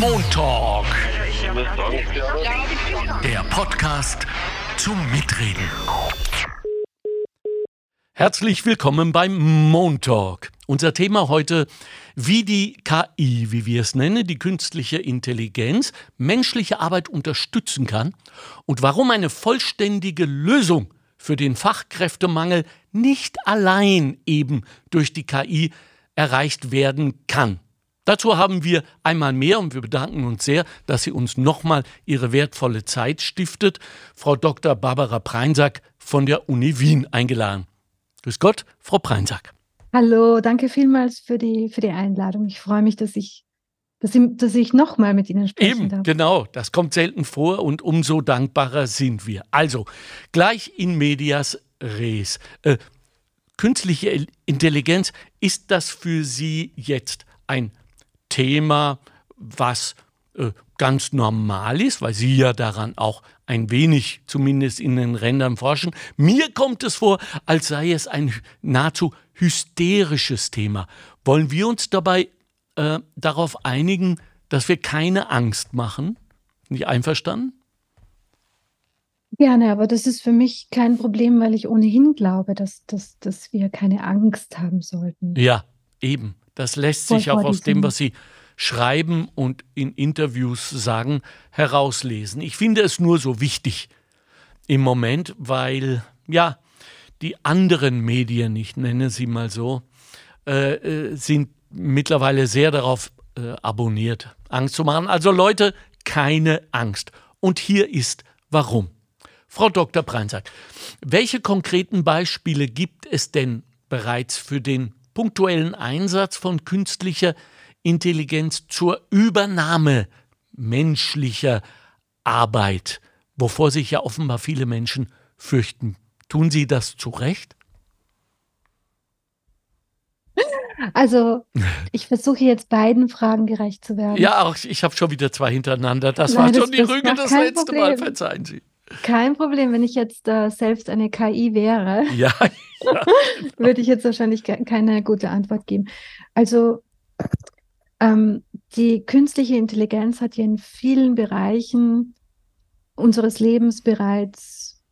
Montalk. Der Podcast zum Mitreden. Herzlich willkommen beim Montalk. Unser Thema heute, wie die KI, wie wir es nennen, die künstliche Intelligenz, menschliche Arbeit unterstützen kann und warum eine vollständige Lösung für den Fachkräftemangel nicht allein eben durch die KI erreicht werden kann. Dazu haben wir einmal mehr und wir bedanken uns sehr, dass sie uns nochmal ihre wertvolle Zeit stiftet, Frau Dr. Barbara Preinsack von der Uni Wien eingeladen. Grüß Gott, Frau Preinsack. Hallo, danke vielmals für die, für die Einladung. Ich freue mich, dass ich, dass ich, dass ich nochmal mit Ihnen sprechen Eben, darf. genau, das kommt selten vor und umso dankbarer sind wir. Also, gleich in medias res. Äh, künstliche Intelligenz, ist das für Sie jetzt ein Thema, was äh, ganz normal ist, weil Sie ja daran auch ein wenig zumindest in den Rändern forschen. Mir kommt es vor, als sei es ein nahezu hysterisches Thema. Wollen wir uns dabei äh, darauf einigen, dass wir keine Angst machen? Nicht einverstanden? Gerne, aber das ist für mich kein Problem, weil ich ohnehin glaube, dass, dass, dass wir keine Angst haben sollten. Ja, eben. Das lässt sich auch aus dem, was Sie schreiben und in Interviews sagen, herauslesen. Ich finde es nur so wichtig im Moment, weil ja, die anderen Medien, ich nenne sie mal so, äh, äh, sind mittlerweile sehr darauf äh, abonniert, Angst zu machen. Also Leute, keine Angst. Und hier ist warum. Frau Dr. Preinsack, welche konkreten Beispiele gibt es denn bereits für den punktuellen Einsatz von künstlicher Intelligenz zur Übernahme menschlicher Arbeit, wovor sich ja offenbar viele Menschen fürchten. Tun Sie das zu Recht? Also, ich versuche jetzt beiden Fragen gerecht zu werden. Ja, auch ich habe schon wieder zwei hintereinander. Das Nein, war schon das, die Rüge das letzte Problem. Mal, verzeihen Sie. Kein Problem, wenn ich jetzt äh, selbst eine KI wäre, ja, ja. würde ich jetzt wahrscheinlich keine gute Antwort geben. Also ähm, die künstliche Intelligenz hat ja in vielen Bereichen unseres Lebens bereits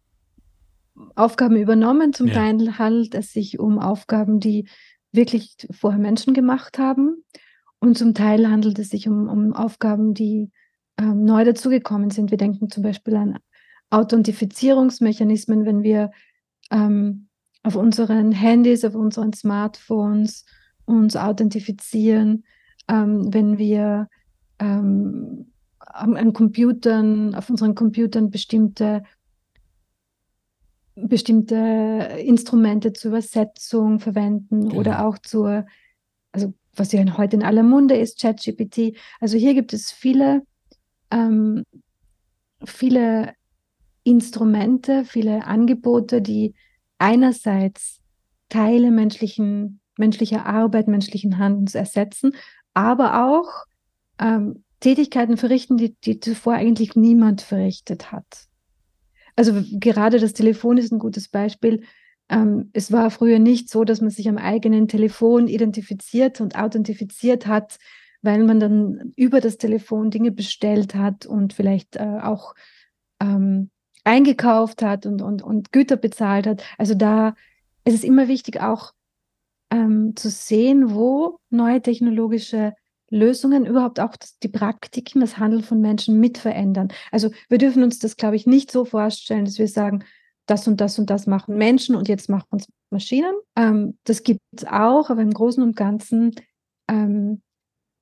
Aufgaben übernommen. Zum ja. Teil handelt es sich um Aufgaben, die wirklich vorher Menschen gemacht haben. Und zum Teil handelt es sich um, um Aufgaben, die ähm, neu dazugekommen sind. Wir denken zum Beispiel an Authentifizierungsmechanismen, wenn wir ähm, auf unseren Handys, auf unseren Smartphones uns authentifizieren, ähm, wenn wir ähm, an Computern, auf unseren Computern bestimmte bestimmte Instrumente zur Übersetzung verwenden genau. oder auch zur, also was ja heute in aller Munde ist, ChatGPT. Also hier gibt es viele, ähm, viele Instrumente, viele Angebote, die einerseits Teile menschlichen, menschlicher Arbeit, menschlichen Handelns ersetzen, aber auch ähm, Tätigkeiten verrichten, die, die zuvor eigentlich niemand verrichtet hat. Also gerade das Telefon ist ein gutes Beispiel. Ähm, es war früher nicht so, dass man sich am eigenen Telefon identifiziert und authentifiziert hat, weil man dann über das Telefon Dinge bestellt hat und vielleicht äh, auch ähm, eingekauft hat und, und, und Güter bezahlt hat. Also da ist es immer wichtig, auch ähm, zu sehen, wo neue technologische Lösungen überhaupt auch die Praktiken, das Handeln von Menschen mit verändern. Also wir dürfen uns das, glaube ich, nicht so vorstellen, dass wir sagen, das und das und das machen Menschen und jetzt machen uns Maschinen. Ähm, das gibt es auch, aber im Großen und Ganzen ähm,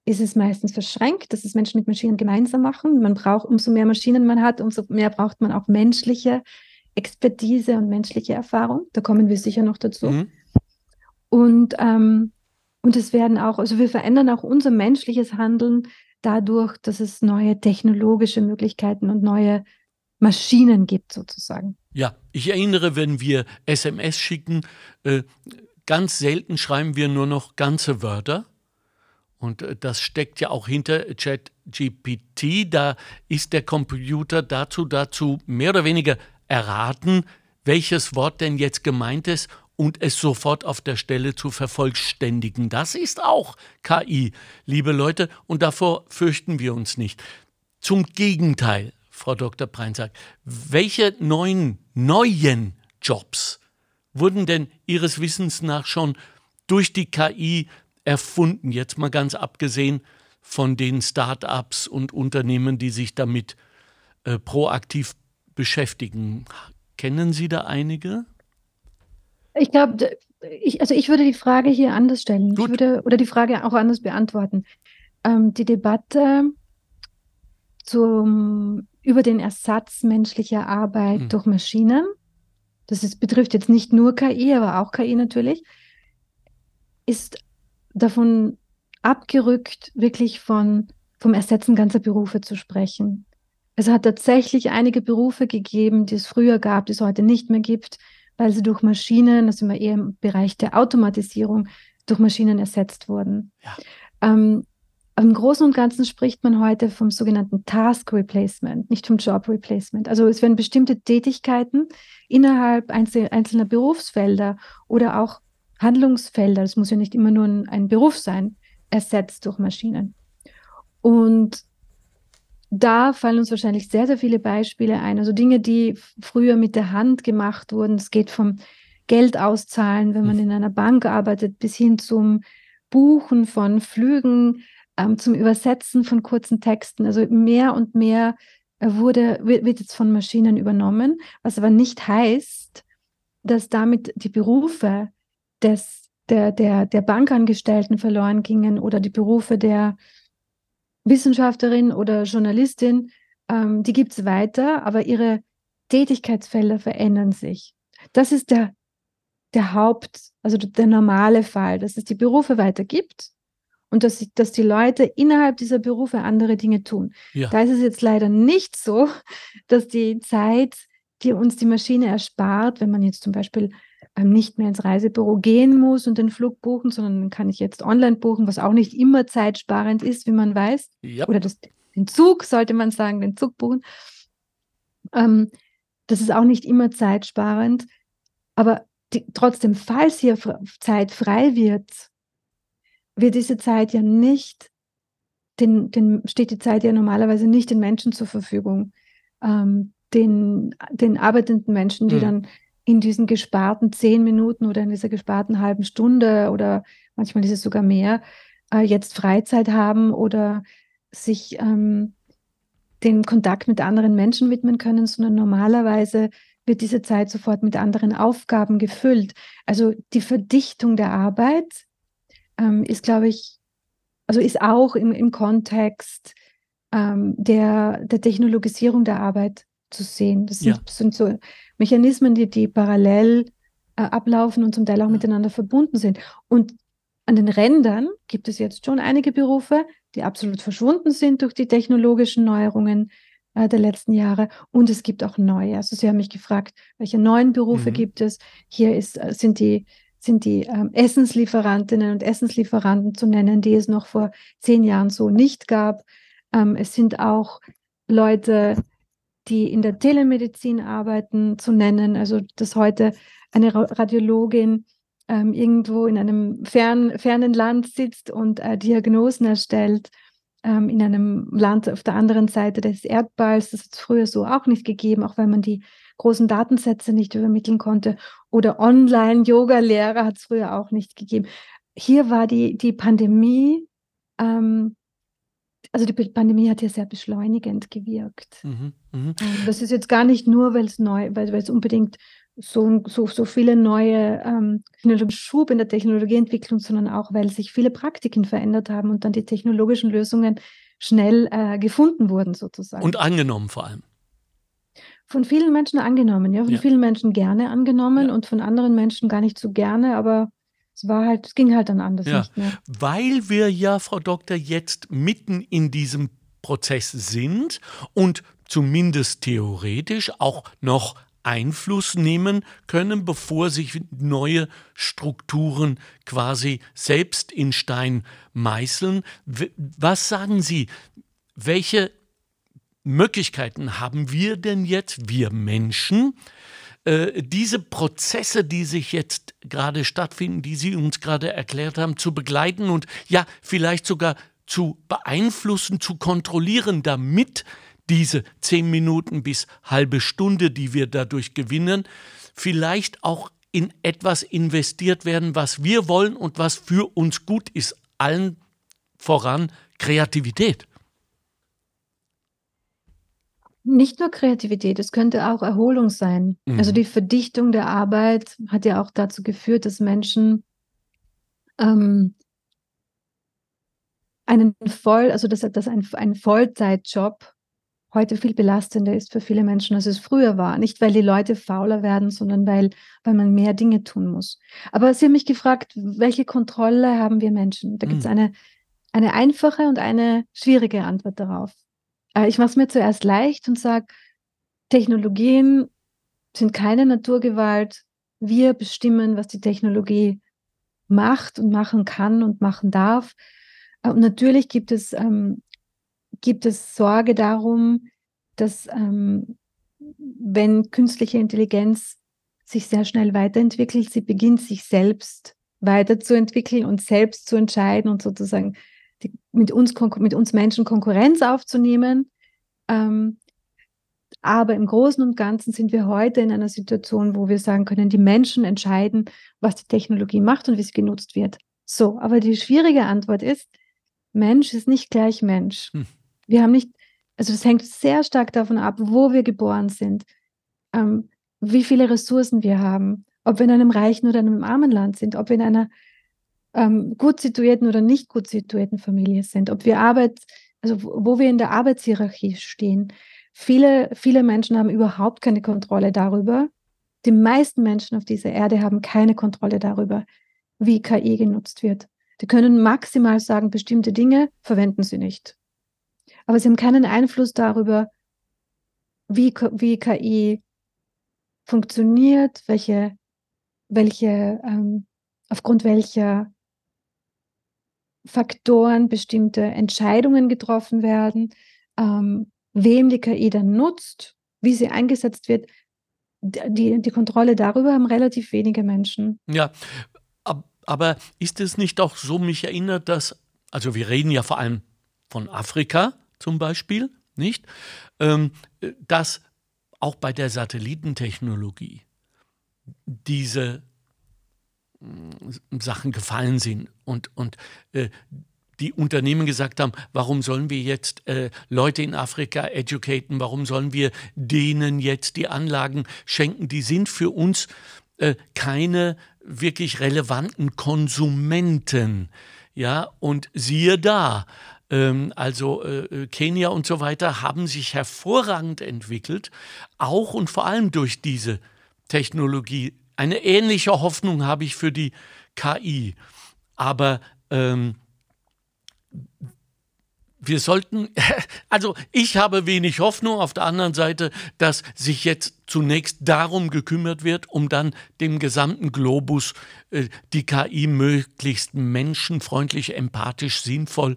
ist es meistens verschränkt, dass es Menschen mit Maschinen gemeinsam machen. Man braucht, umso mehr Maschinen man hat, umso mehr braucht man auch menschliche Expertise und menschliche Erfahrung. Da kommen wir sicher noch dazu. Mhm. Und, ähm, und es werden auch, also wir verändern auch unser menschliches Handeln dadurch, dass es neue technologische Möglichkeiten und neue Maschinen gibt, sozusagen. Ja, ich erinnere, wenn wir SMS schicken, äh, ganz selten schreiben wir nur noch ganze Wörter und äh, das steckt ja auch hinter ChatGPT. Da ist der Computer dazu, dazu mehr oder weniger erraten, welches Wort denn jetzt gemeint ist und es sofort auf der Stelle zu vervollständigen. Das ist auch KI, liebe Leute, und davor fürchten wir uns nicht. Zum Gegenteil, Frau Dr. Preinsack, welche neuen, neuen Jobs wurden denn Ihres Wissens nach schon durch die KI erfunden? Jetzt mal ganz abgesehen von den Start-ups und Unternehmen, die sich damit äh, proaktiv beschäftigen. Kennen Sie da einige? Ich glaube, ich, also ich würde die Frage hier anders stellen. Gut. Ich würde, oder die Frage auch anders beantworten. Ähm, die Debatte zum, über den Ersatz menschlicher Arbeit hm. durch Maschinen, das ist, betrifft jetzt nicht nur KI, aber auch KI natürlich, ist davon abgerückt, wirklich von, vom Ersetzen ganzer Berufe zu sprechen. Es hat tatsächlich einige Berufe gegeben, die es früher gab, die es heute nicht mehr gibt, weil sie durch Maschinen, das sind wir eher im Bereich der Automatisierung, durch Maschinen ersetzt wurden. Ja. Ähm, im Großen und Ganzen spricht man heute vom sogenannten Task Replacement, nicht vom Job Replacement. Also es werden bestimmte Tätigkeiten innerhalb einzelner Berufsfelder oder auch Handlungsfelder, das muss ja nicht immer nur ein, ein Beruf sein, ersetzt durch Maschinen. Und da fallen uns wahrscheinlich sehr, sehr viele Beispiele ein. Also Dinge, die früher mit der Hand gemacht wurden. Es geht vom Geld auszahlen, wenn man mhm. in einer Bank arbeitet, bis hin zum Buchen von Flügen, ähm, zum Übersetzen von kurzen Texten. Also mehr und mehr äh, wurde, wird, wird jetzt von Maschinen übernommen, was aber nicht heißt, dass damit die Berufe des, der, der, der Bankangestellten verloren gingen oder die Berufe der Wissenschaftlerin oder Journalistin, ähm, die gibt es weiter, aber ihre Tätigkeitsfelder verändern sich. Das ist der, der Haupt, also der normale Fall, dass es die Berufe weiter gibt und dass, dass die Leute innerhalb dieser Berufe andere Dinge tun. Ja. Da ist es jetzt leider nicht so, dass die Zeit, die uns die Maschine erspart, wenn man jetzt zum Beispiel nicht mehr ins Reisebüro gehen muss und den Flug buchen, sondern kann ich jetzt online buchen, was auch nicht immer zeitsparend ist, wie man weiß. Yep. Oder das, den Zug, sollte man sagen, den Zug buchen. Ähm, das ist auch nicht immer zeitsparend. Aber die, trotzdem, falls hier Zeit frei wird, wird diese Zeit ja nicht, den, den steht die Zeit ja normalerweise nicht den Menschen zur Verfügung. Ähm, den, den arbeitenden Menschen, die mhm. dann in diesen gesparten zehn Minuten oder in dieser gesparten halben Stunde oder manchmal ist es sogar mehr, äh, jetzt Freizeit haben oder sich ähm, den Kontakt mit anderen Menschen widmen können, sondern normalerweise wird diese Zeit sofort mit anderen Aufgaben gefüllt. Also die Verdichtung der Arbeit ähm, ist, glaube ich, also ist auch im, im Kontext ähm, der, der Technologisierung der Arbeit zu sehen. Das sind, ja. sind so Mechanismen, die, die parallel äh, ablaufen und zum Teil auch miteinander verbunden sind. Und an den Rändern gibt es jetzt schon einige Berufe, die absolut verschwunden sind durch die technologischen Neuerungen äh, der letzten Jahre. Und es gibt auch neue. Also Sie haben mich gefragt, welche neuen Berufe mhm. gibt es? Hier ist, äh, sind die, sind die ähm, Essenslieferantinnen und Essenslieferanten zu nennen, die es noch vor zehn Jahren so nicht gab. Ähm, es sind auch Leute, die in der Telemedizin arbeiten, zu nennen. Also dass heute eine Radiologin ähm, irgendwo in einem fern, fernen Land sitzt und äh, Diagnosen erstellt, ähm, in einem Land auf der anderen Seite des Erdballs. Das hat es früher so auch nicht gegeben, auch weil man die großen Datensätze nicht übermitteln konnte. Oder Online-Yoga-Lehrer hat es früher auch nicht gegeben. Hier war die, die Pandemie ähm, also die Pandemie hat ja sehr beschleunigend gewirkt. Mhm, mh. Das ist jetzt gar nicht nur, weil es neu, weil es unbedingt so, so, so viele neue ähm, Schub in der Technologieentwicklung, sondern auch, weil sich viele Praktiken verändert haben und dann die technologischen Lösungen schnell äh, gefunden wurden, sozusagen. Und angenommen vor allem. Von vielen Menschen angenommen, ja, von ja. vielen Menschen gerne angenommen ja. und von anderen Menschen gar nicht so gerne, aber es war halt, es ging halt dann anders ja, nicht mehr. Weil wir ja, Frau Doktor, jetzt mitten in diesem Prozess sind und zumindest theoretisch auch noch Einfluss nehmen können, bevor sich neue Strukturen quasi selbst in Stein meißeln. Was sagen Sie? Welche Möglichkeiten haben wir denn jetzt, wir Menschen, äh, diese Prozesse, die sich jetzt gerade stattfinden, die Sie uns gerade erklärt haben, zu begleiten und ja, vielleicht sogar zu beeinflussen, zu kontrollieren, damit diese zehn Minuten bis halbe Stunde, die wir dadurch gewinnen, vielleicht auch in etwas investiert werden, was wir wollen und was für uns gut ist. Allen voran Kreativität. Nicht nur Kreativität, es könnte auch Erholung sein. Mhm. Also die Verdichtung der Arbeit hat ja auch dazu geführt, dass Menschen ähm, einen Voll, also dass, dass ein, ein Vollzeitjob heute viel belastender ist für viele Menschen, als es früher war. Nicht, weil die Leute fauler werden, sondern weil, weil man mehr Dinge tun muss. Aber Sie haben mich gefragt, welche Kontrolle haben wir Menschen? Da gibt es mhm. eine, eine einfache und eine schwierige Antwort darauf. Äh, ich mache es mir zuerst leicht und sage, Technologien sind keine Naturgewalt. Wir bestimmen, was die Technologie macht und machen kann und machen darf. Äh, und natürlich gibt es ähm, gibt es Sorge darum, dass ähm, wenn künstliche Intelligenz sich sehr schnell weiterentwickelt, sie beginnt sich selbst weiterzuentwickeln und selbst zu entscheiden und sozusagen mit, uns, mit uns Menschen Konkurrenz aufzunehmen. Ähm, aber im Großen und Ganzen sind wir heute in einer Situation, wo wir sagen können, die Menschen entscheiden, was die Technologie macht und wie sie genutzt wird. So, aber die schwierige Antwort ist, Mensch ist nicht gleich Mensch. Hm. Wir haben nicht, also es hängt sehr stark davon ab, wo wir geboren sind, ähm, wie viele Ressourcen wir haben, ob wir in einem reichen oder einem armen Land sind, ob wir in einer ähm, gut situierten oder nicht gut situierten Familie sind, ob wir Arbeit, also wo wir in der Arbeitshierarchie stehen. Viele, viele Menschen haben überhaupt keine Kontrolle darüber. Die meisten Menschen auf dieser Erde haben keine Kontrolle darüber, wie KI genutzt wird. Die können maximal sagen, bestimmte Dinge verwenden sie nicht aber sie haben keinen Einfluss darüber, wie, wie KI funktioniert, welche, welche, ähm, aufgrund welcher Faktoren bestimmte Entscheidungen getroffen werden, ähm, wem die KI dann nutzt, wie sie eingesetzt wird. Die, die Kontrolle darüber haben relativ wenige Menschen. Ja, aber ist es nicht auch so, mich erinnert, dass, also wir reden ja vor allem von Afrika, zum Beispiel, nicht? Ähm, dass auch bei der Satellitentechnologie diese Sachen gefallen sind und, und äh, die Unternehmen gesagt haben, warum sollen wir jetzt äh, Leute in Afrika educaten, warum sollen wir denen jetzt die Anlagen schenken, die sind für uns äh, keine wirklich relevanten Konsumenten. Ja, und siehe da, ähm, also äh, Kenia und so weiter, haben sich hervorragend entwickelt, auch und vor allem durch diese Technologie. Eine ähnliche Hoffnung habe ich für die KI. Aber ähm, wir sollten, also ich habe wenig Hoffnung auf der anderen Seite, dass sich jetzt zunächst darum gekümmert wird, um dann dem gesamten Globus äh, die KI möglichst menschenfreundlich, empathisch, sinnvoll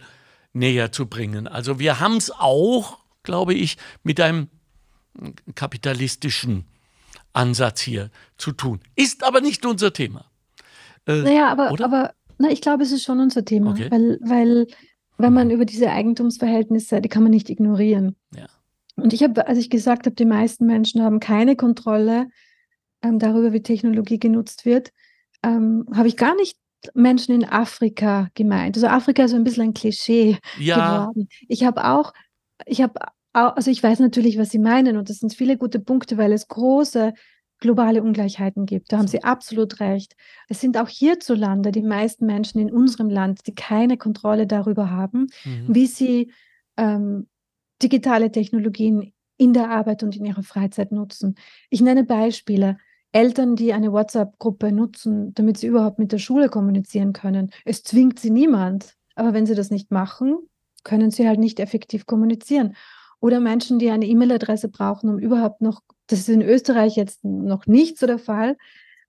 näher zu bringen. Also wir haben es auch, glaube ich, mit einem kapitalistischen Ansatz hier zu tun. Ist aber nicht unser Thema. Äh, naja, aber, aber na, ich glaube, es ist schon unser Thema, okay. weil, weil wenn man mhm. über diese Eigentumsverhältnisse, die kann man nicht ignorieren. Ja. Und ich habe, als ich gesagt habe, die meisten Menschen haben keine Kontrolle ähm, darüber, wie Technologie genutzt wird, ähm, habe ich gar nicht Menschen in Afrika gemeint. Also Afrika ist so ein bisschen ein Klischee ja. geworden. Ich habe auch, ich habe also ich weiß natürlich, was Sie meinen und das sind viele gute Punkte, weil es große globale Ungleichheiten gibt. Da haben Sie absolut recht. Es sind auch hierzulande die meisten Menschen in unserem Land, die keine Kontrolle darüber haben, mhm. wie sie ähm, digitale Technologien in der Arbeit und in ihrer Freizeit nutzen. Ich nenne Beispiele. Eltern, die eine WhatsApp-Gruppe nutzen, damit sie überhaupt mit der Schule kommunizieren können. Es zwingt sie niemand. Aber wenn sie das nicht machen, können sie halt nicht effektiv kommunizieren. Oder Menschen, die eine E-Mail-Adresse brauchen, um überhaupt noch, das ist in Österreich jetzt noch nicht so der Fall,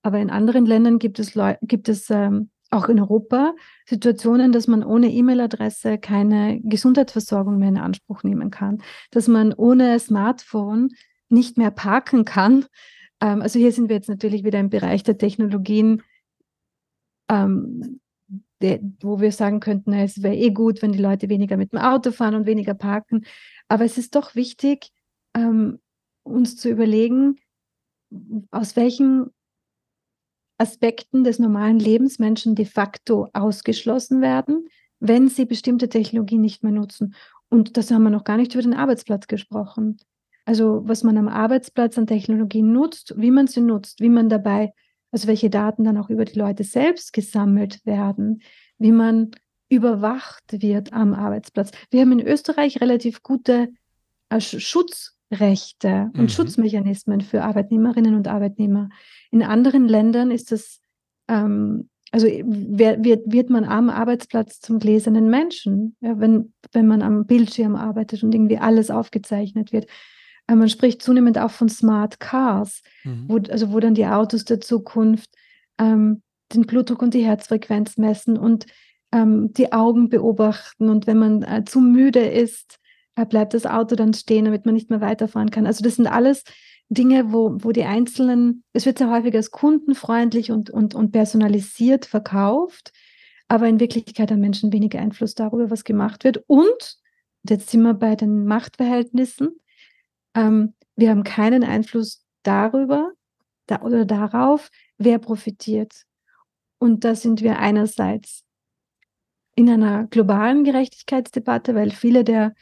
aber in anderen Ländern gibt es, gibt es ähm, auch in Europa Situationen, dass man ohne E-Mail-Adresse keine Gesundheitsversorgung mehr in Anspruch nehmen kann, dass man ohne Smartphone nicht mehr parken kann, Ähm, also hier sind wir jetzt natürlich wieder im Bereich der Technologien, ähm, der, wo wir sagen könnten, es wäre eh gut, wenn die Leute weniger mit dem Auto fahren und weniger parken. Aber es ist doch wichtig, ähm, uns zu überlegen, aus welchen Aspekten des normalen Lebens Menschen de facto ausgeschlossen werden, wenn sie bestimmte Technologien nicht mehr nutzen. Und das haben wir noch gar nicht über den Arbeitsplatz gesprochen. Also was man am Arbeitsplatz an Technologien nutzt, wie man sie nutzt, wie man dabei, also welche Daten dann auch über die Leute selbst gesammelt werden, wie man überwacht wird am Arbeitsplatz. Wir haben in Österreich relativ gute äh, Schutzrechte und mhm. Schutzmechanismen für Arbeitnehmerinnen und Arbeitnehmer. In anderen Ländern ist das, ähm, also wird, wird man am Arbeitsplatz zum gläsernen Menschen, ja, wenn, wenn man am Bildschirm arbeitet und irgendwie alles aufgezeichnet wird. Äh, man spricht zunehmend auch von Smart Cars, mhm. wo, also wo dann die Autos der Zukunft ähm, den Blutdruck und die Herzfrequenz messen und ähm, die Augen beobachten. Und wenn man äh, zu müde ist, äh, bleibt das Auto dann stehen, damit man nicht mehr weiterfahren kann. Also das sind alles Dinge, wo, wo die einzelnen, es wird sehr häufig als kundenfreundlich und, und, und personalisiert verkauft, aber in Wirklichkeit haben Menschen weniger Einfluss darüber, was gemacht wird. Und, jetzt sind wir bei den Machtverhältnissen, ähm, wir haben keinen Einfluss darüber da, oder darauf, wer profitiert. Und da sind wir einerseits in einer globalen Gerechtigkeitsdebatte, weil viele der,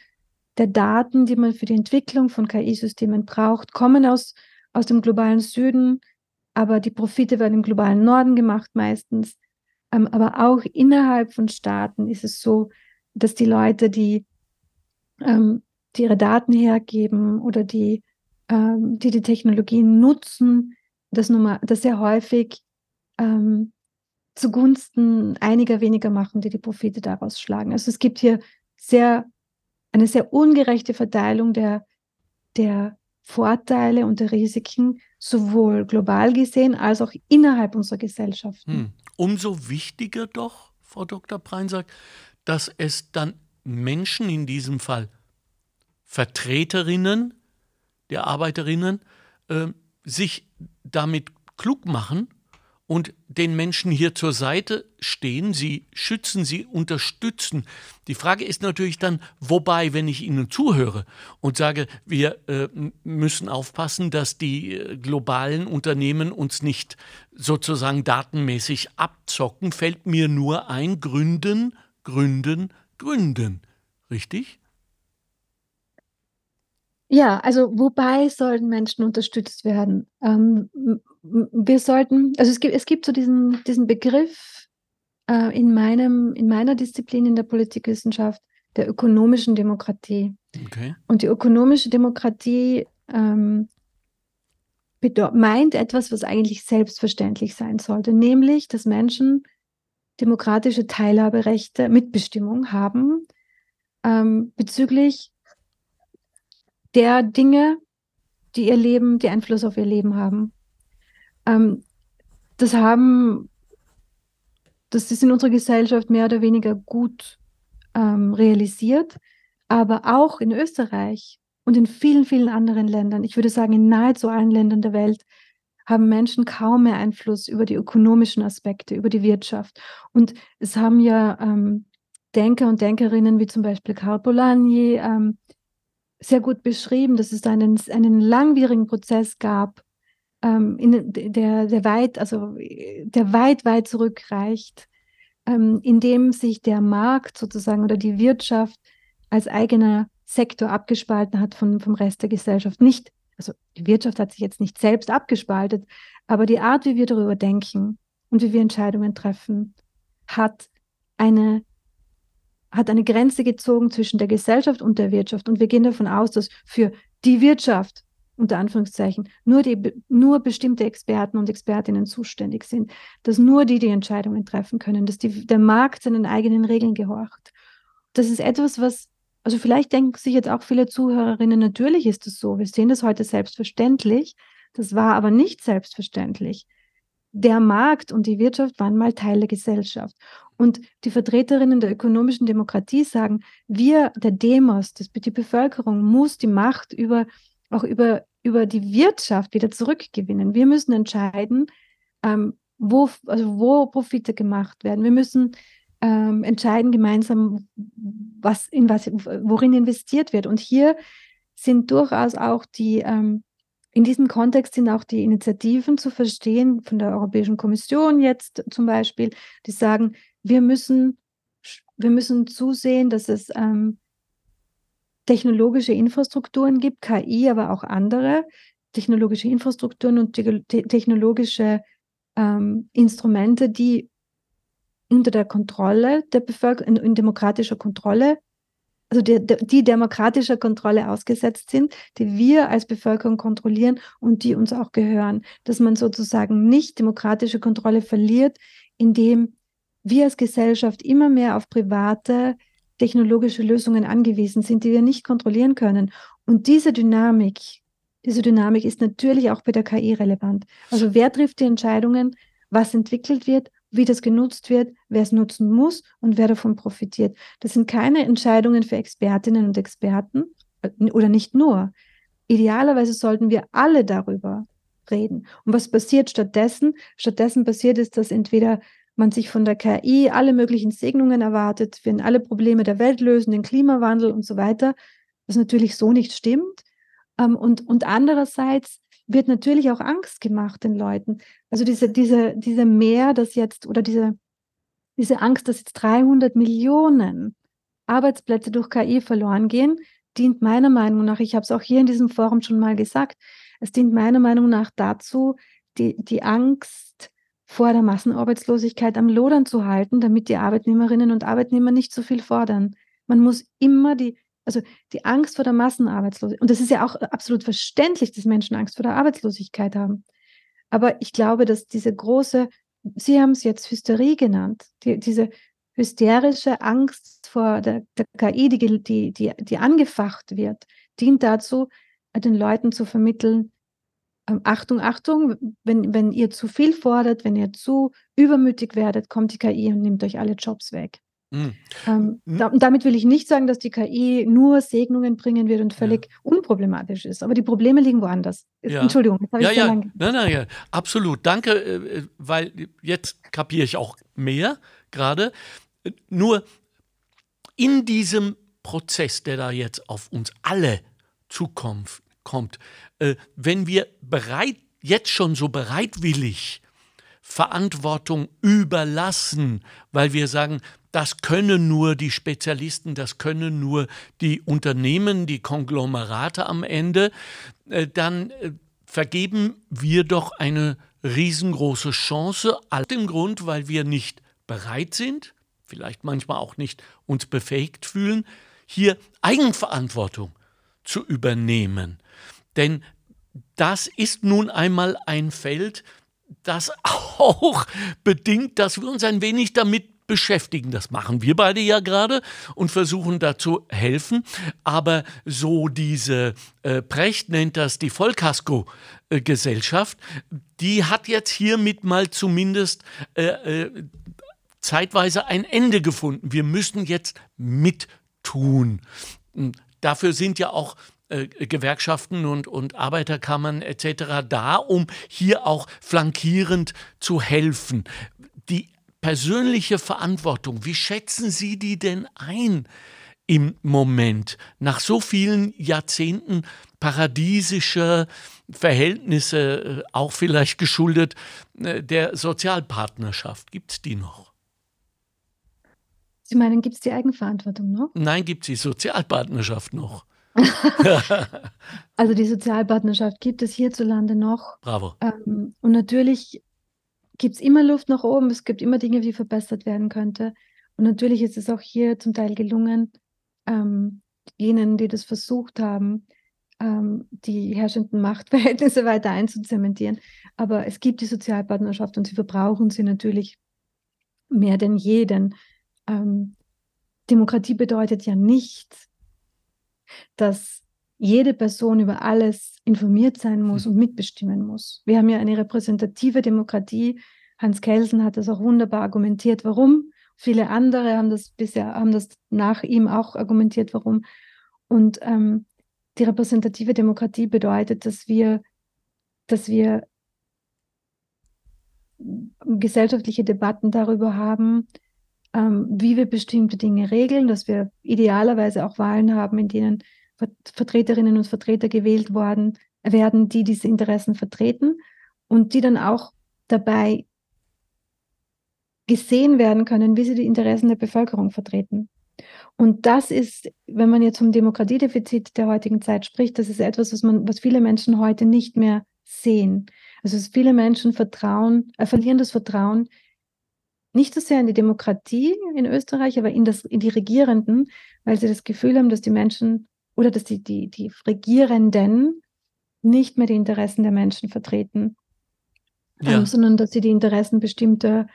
der Daten, die man für die Entwicklung von KI-Systemen braucht, kommen aus, aus dem globalen Süden, aber die Profite werden im globalen Norden gemacht meistens. Ähm, aber auch innerhalb von Staaten ist es so, dass die Leute, die ähm, die ihre Daten hergeben oder die, ähm, die, die Technologien nutzen, das, mal, das sehr häufig ähm, zugunsten einiger weniger machen, die die Profite daraus schlagen. Also es gibt hier sehr, eine sehr ungerechte Verteilung der, der Vorteile und der Risiken, sowohl global gesehen als auch innerhalb unserer Gesellschaft. Hm. Umso wichtiger doch, Frau Dr. Preinsack, dass es dann Menschen in diesem Fall Vertreterinnen der Arbeiterinnen äh, sich damit klug machen und den Menschen hier zur Seite stehen, sie schützen, sie unterstützen. Die Frage ist natürlich dann, wobei, wenn ich ihnen zuhöre und sage, wir äh, müssen aufpassen, dass die äh, globalen Unternehmen uns nicht sozusagen datenmäßig abzocken, fällt mir nur ein, gründen, gründen, gründen. Richtig? Ja, also wobei sollten Menschen unterstützt werden? Ähm, wir sollten, also es gibt, es gibt so diesen, diesen Begriff äh, in, meinem, in meiner Disziplin in der Politikwissenschaft der ökonomischen Demokratie. Okay. Und die ökonomische Demokratie ähm, meint etwas, was eigentlich selbstverständlich sein sollte, nämlich, dass Menschen demokratische Teilhaberechte, Mitbestimmung haben ähm, bezüglich der Dinge, die ihr Leben, die Einfluss auf ihr Leben haben. Ähm, das haben, das ist in unserer Gesellschaft mehr oder weniger gut ähm, realisiert, aber auch in Österreich und in vielen, vielen anderen Ländern, ich würde sagen in nahezu allen Ländern der Welt, haben Menschen kaum mehr Einfluss über die ökonomischen Aspekte, über die Wirtschaft. Und es haben ja ähm, Denker und Denkerinnen wie zum Beispiel Karl Polanyi, ähm, sehr gut beschrieben, dass es einen, einen langwierigen Prozess gab, ähm, in, der, der weit, also der weit, weit zurückreicht, ähm, in dem sich der Markt sozusagen oder die Wirtschaft als eigener Sektor abgespalten hat von, vom Rest der Gesellschaft. Nicht, also die Wirtschaft hat sich jetzt nicht selbst abgespaltet, aber die Art, wie wir darüber denken und wie wir Entscheidungen treffen, hat eine hat eine Grenze gezogen zwischen der Gesellschaft und der Wirtschaft. Und wir gehen davon aus, dass für die Wirtschaft, unter Anführungszeichen, nur, die, nur bestimmte Experten und Expertinnen zuständig sind, dass nur die die Entscheidungen treffen können, dass die, der Markt seinen eigenen Regeln gehorcht. Das ist etwas, was, also vielleicht denken sich jetzt auch viele Zuhörerinnen, natürlich ist es so, wir sehen das heute selbstverständlich, das war aber nicht selbstverständlich der Markt und die Wirtschaft waren mal Teil der Gesellschaft. Und die Vertreterinnen der ökonomischen Demokratie sagen, wir, der Demos, das, die Bevölkerung muss die Macht über auch über, über die Wirtschaft wieder zurückgewinnen. Wir müssen entscheiden, ähm, wo, also wo Profite gemacht werden. Wir müssen ähm, entscheiden gemeinsam, was in was, worin investiert wird. Und hier sind durchaus auch die, ähm, in diesem Kontext sind auch die Initiativen zu verstehen von der Europäischen Kommission jetzt zum Beispiel, die sagen, wir müssen, wir müssen zusehen, dass es ähm, technologische Infrastrukturen gibt, KI, aber auch andere technologische Infrastrukturen und te technologische ähm, Instrumente, die unter der Kontrolle der Bevölkerung, in, in demokratischer Kontrolle, also die, die demokratischer Kontrolle ausgesetzt sind, die wir als Bevölkerung kontrollieren und die uns auch gehören. Dass man sozusagen nicht demokratische Kontrolle verliert, indem wir als Gesellschaft immer mehr auf private technologische Lösungen angewiesen sind, die wir nicht kontrollieren können. Und diese Dynamik, diese Dynamik ist natürlich auch bei der KI relevant. Also wer trifft die Entscheidungen, was entwickelt wird, wie das genutzt wird, wer es nutzen muss und wer davon profitiert. Das sind keine Entscheidungen für Expertinnen und Experten äh, oder nicht nur. Idealerweise sollten wir alle darüber reden. Und was passiert stattdessen? Stattdessen passiert es, dass entweder man sich von der KI alle möglichen Segnungen erwartet, werden alle Probleme der Welt lösen, den Klimawandel und so weiter, was natürlich so nicht stimmt. Ähm, und, und andererseits wird natürlich auch Angst gemacht den Leuten. Also diese, diese, diese Mehr, dass jetzt, oder diese, diese Angst, dass jetzt 300 Millionen Arbeitsplätze durch KI verloren gehen, dient meiner Meinung nach, ich habe es auch hier in diesem Forum schon mal gesagt, es dient meiner Meinung nach dazu, die, die Angst vor der Massenarbeitslosigkeit am Lodern zu halten, damit die Arbeitnehmerinnen und Arbeitnehmer nicht so viel fordern. Man muss immer die, also die Angst vor der Massenarbeitslosigkeit, und das ist ja auch absolut verständlich, dass Menschen Angst vor der Arbeitslosigkeit haben. Aber ich glaube, dass diese große, Sie haben es jetzt Hysterie genannt, die, diese hysterische Angst vor der, der KI, die, die, die, die angefacht wird, dient dazu, den Leuten zu vermitteln, Achtung, Achtung, wenn, wenn ihr zu viel fordert, wenn ihr zu übermütig werdet, kommt die KI und nimmt euch alle Jobs weg. Mhm. Ähm, da, damit will ich nicht sagen, dass die KI nur Segnungen bringen wird und völlig ja. unproblematisch ist. Aber die Probleme liegen woanders. Ja. Entschuldigung, jetzt habe ja, ich ja. Nein, nein, ja. Absolut. Danke, äh, weil jetzt kapiere ich auch mehr gerade. Nur in diesem Prozess, der da jetzt auf uns alle zukommt, kommt, äh, wenn wir bereit, jetzt schon so bereitwillig Verantwortung überlassen, weil wir sagen, das können nur die Spezialisten, das können nur die Unternehmen, die Konglomerate am Ende, äh, dann äh, vergeben wir doch eine riesengroße Chance, all dem Grund, weil wir nicht bereit sind, vielleicht manchmal auch nicht uns befähigt fühlen, hier Eigenverantwortung zu übernehmen. Denn das ist nun einmal ein Feld, das auch bedingt, dass wir uns ein wenig damit beschäftigen. Das machen wir beide ja gerade und versuchen dazu helfen. Aber so diese, äh, Precht nennt das die Vollkasko-Gesellschaft, die hat jetzt hiermit mal zumindest äh, äh, zeitweise ein Ende gefunden. Wir müssen jetzt mittun. Dafür sind ja auch äh, Gewerkschaften und, und Arbeiterkammern etc. da, um hier auch flankierend zu helfen. Die persönliche Verantwortung, wie schätzen Sie die denn ein im Moment nach so vielen Jahrzehnten paradiesischer Verhältnisse, äh, auch vielleicht geschuldet äh, der Sozialpartnerschaft? Gibt es die noch? Sie meinen, gibt es die Eigenverantwortung noch? Nein, gibt es die Sozialpartnerschaft noch. also die Sozialpartnerschaft gibt es hierzulande noch. Bravo. Ähm, und natürlich gibt es immer Luft nach oben. Es gibt immer Dinge, die verbessert werden könnte. Und natürlich ist es auch hier zum Teil gelungen, ähm, jenen, die das versucht haben, ähm, die herrschenden Machtverhältnisse weiter einzuzementieren. Aber es gibt die Sozialpartnerschaft und sie verbrauchen sie natürlich mehr denn je, denn ähm, Demokratie bedeutet ja nicht, dass jede Person über alles informiert sein muss hm. und mitbestimmen muss. Wir haben ja eine repräsentative Demokratie. Hans Kelsen hat das auch wunderbar argumentiert, warum. Viele andere haben das bisher, haben das nach ihm auch argumentiert, warum. Und ähm, die repräsentative Demokratie bedeutet, dass wir, dass wir gesellschaftliche Debatten darüber haben, ähm, wie wir bestimmte Dinge regeln, dass wir idealerweise auch Wahlen haben, in denen Vertreterinnen und Vertreter gewählt worden werden, die diese Interessen vertreten und die dann auch dabei gesehen werden können, wie sie die Interessen der Bevölkerung vertreten. Und das ist, wenn man jetzt vom Demokratiedefizit der heutigen Zeit spricht, das ist etwas, was man, was viele Menschen heute nicht mehr sehen. Also viele Menschen vertrauen, äh, verlieren das Vertrauen nicht so sehr in die Demokratie in Österreich, aber in, das, in die Regierenden, weil sie das Gefühl haben, dass die Menschen oder dass die, die, die Regierenden nicht mehr die Interessen der Menschen vertreten, ja. ähm, sondern dass sie die Interessen bestimmter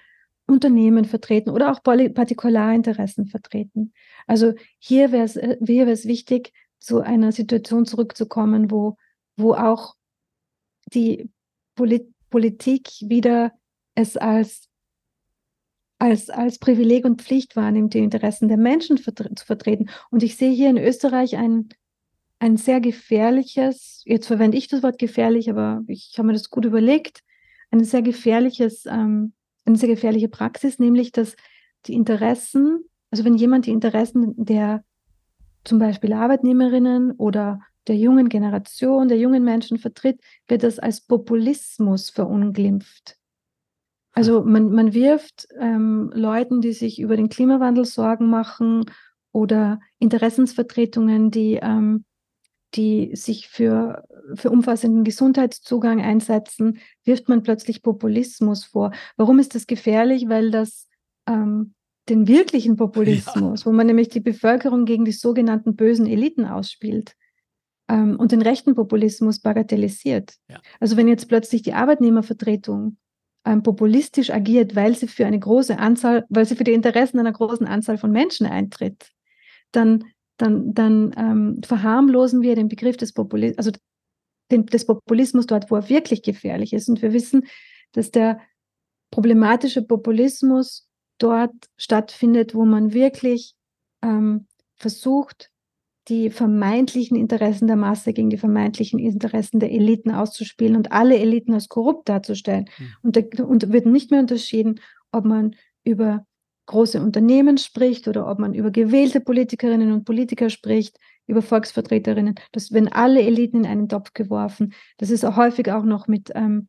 Unternehmen vertreten oder auch Partikularinteressen vertreten. Also hier wäre es äh, hier wichtig, zu einer Situation zurückzukommen, wo, wo auch die Polit Politik wieder es als, als, als Privileg und Pflicht wahrnimmt, die Interessen der Menschen vertre zu vertreten. Und ich sehe hier in Österreich ein, ein sehr gefährliches, jetzt verwende ich das Wort gefährlich, aber ich habe mir das gut überlegt, ein sehr gefährliches, ähm, eine sehr gefährliche Praxis, nämlich dass die Interessen, also wenn jemand die Interessen der zum Beispiel Arbeitnehmerinnen oder der jungen Generation, der jungen Menschen vertritt, wird das als Populismus verunglimpft. Also man, man wirft ähm, Leuten, die sich über den Klimawandel Sorgen machen oder Interessensvertretungen, die, ähm, die sich für, für umfassenden Gesundheitszugang einsetzen, wirft man plötzlich Populismus vor. Warum ist das gefährlich? Weil das ähm, den wirklichen Populismus, ja. wo man nämlich die Bevölkerung gegen die sogenannten bösen Eliten ausspielt, ähm, und den rechten Populismus bagatellisiert. Ja. Also wenn jetzt plötzlich die Arbeitnehmervertretung ähm, populistisch agiert, weil sie für eine große Anzahl, weil sie für die Interessen einer großen Anzahl von Menschen eintritt, dann, dann, dann ähm, verharmlosen wir den Begriff des Populismus, also den, des Populismus dort, wo er wirklich gefährlich ist. Und wir wissen, dass der problematische Populismus dort stattfindet, wo man wirklich ähm, versucht, die vermeintlichen Interessen der Masse gegen die vermeintlichen Interessen der Eliten auszuspielen und alle Eliten als korrupt darzustellen. Mhm. Und, da, und wird nicht mehr unterschieden, ob man über große Unternehmen spricht oder ob man über gewählte Politikerinnen und Politiker spricht, über Volksvertreterinnen. Das werden alle Eliten in einen Topf geworfen. Das ist auch häufig auch noch mit, ähm,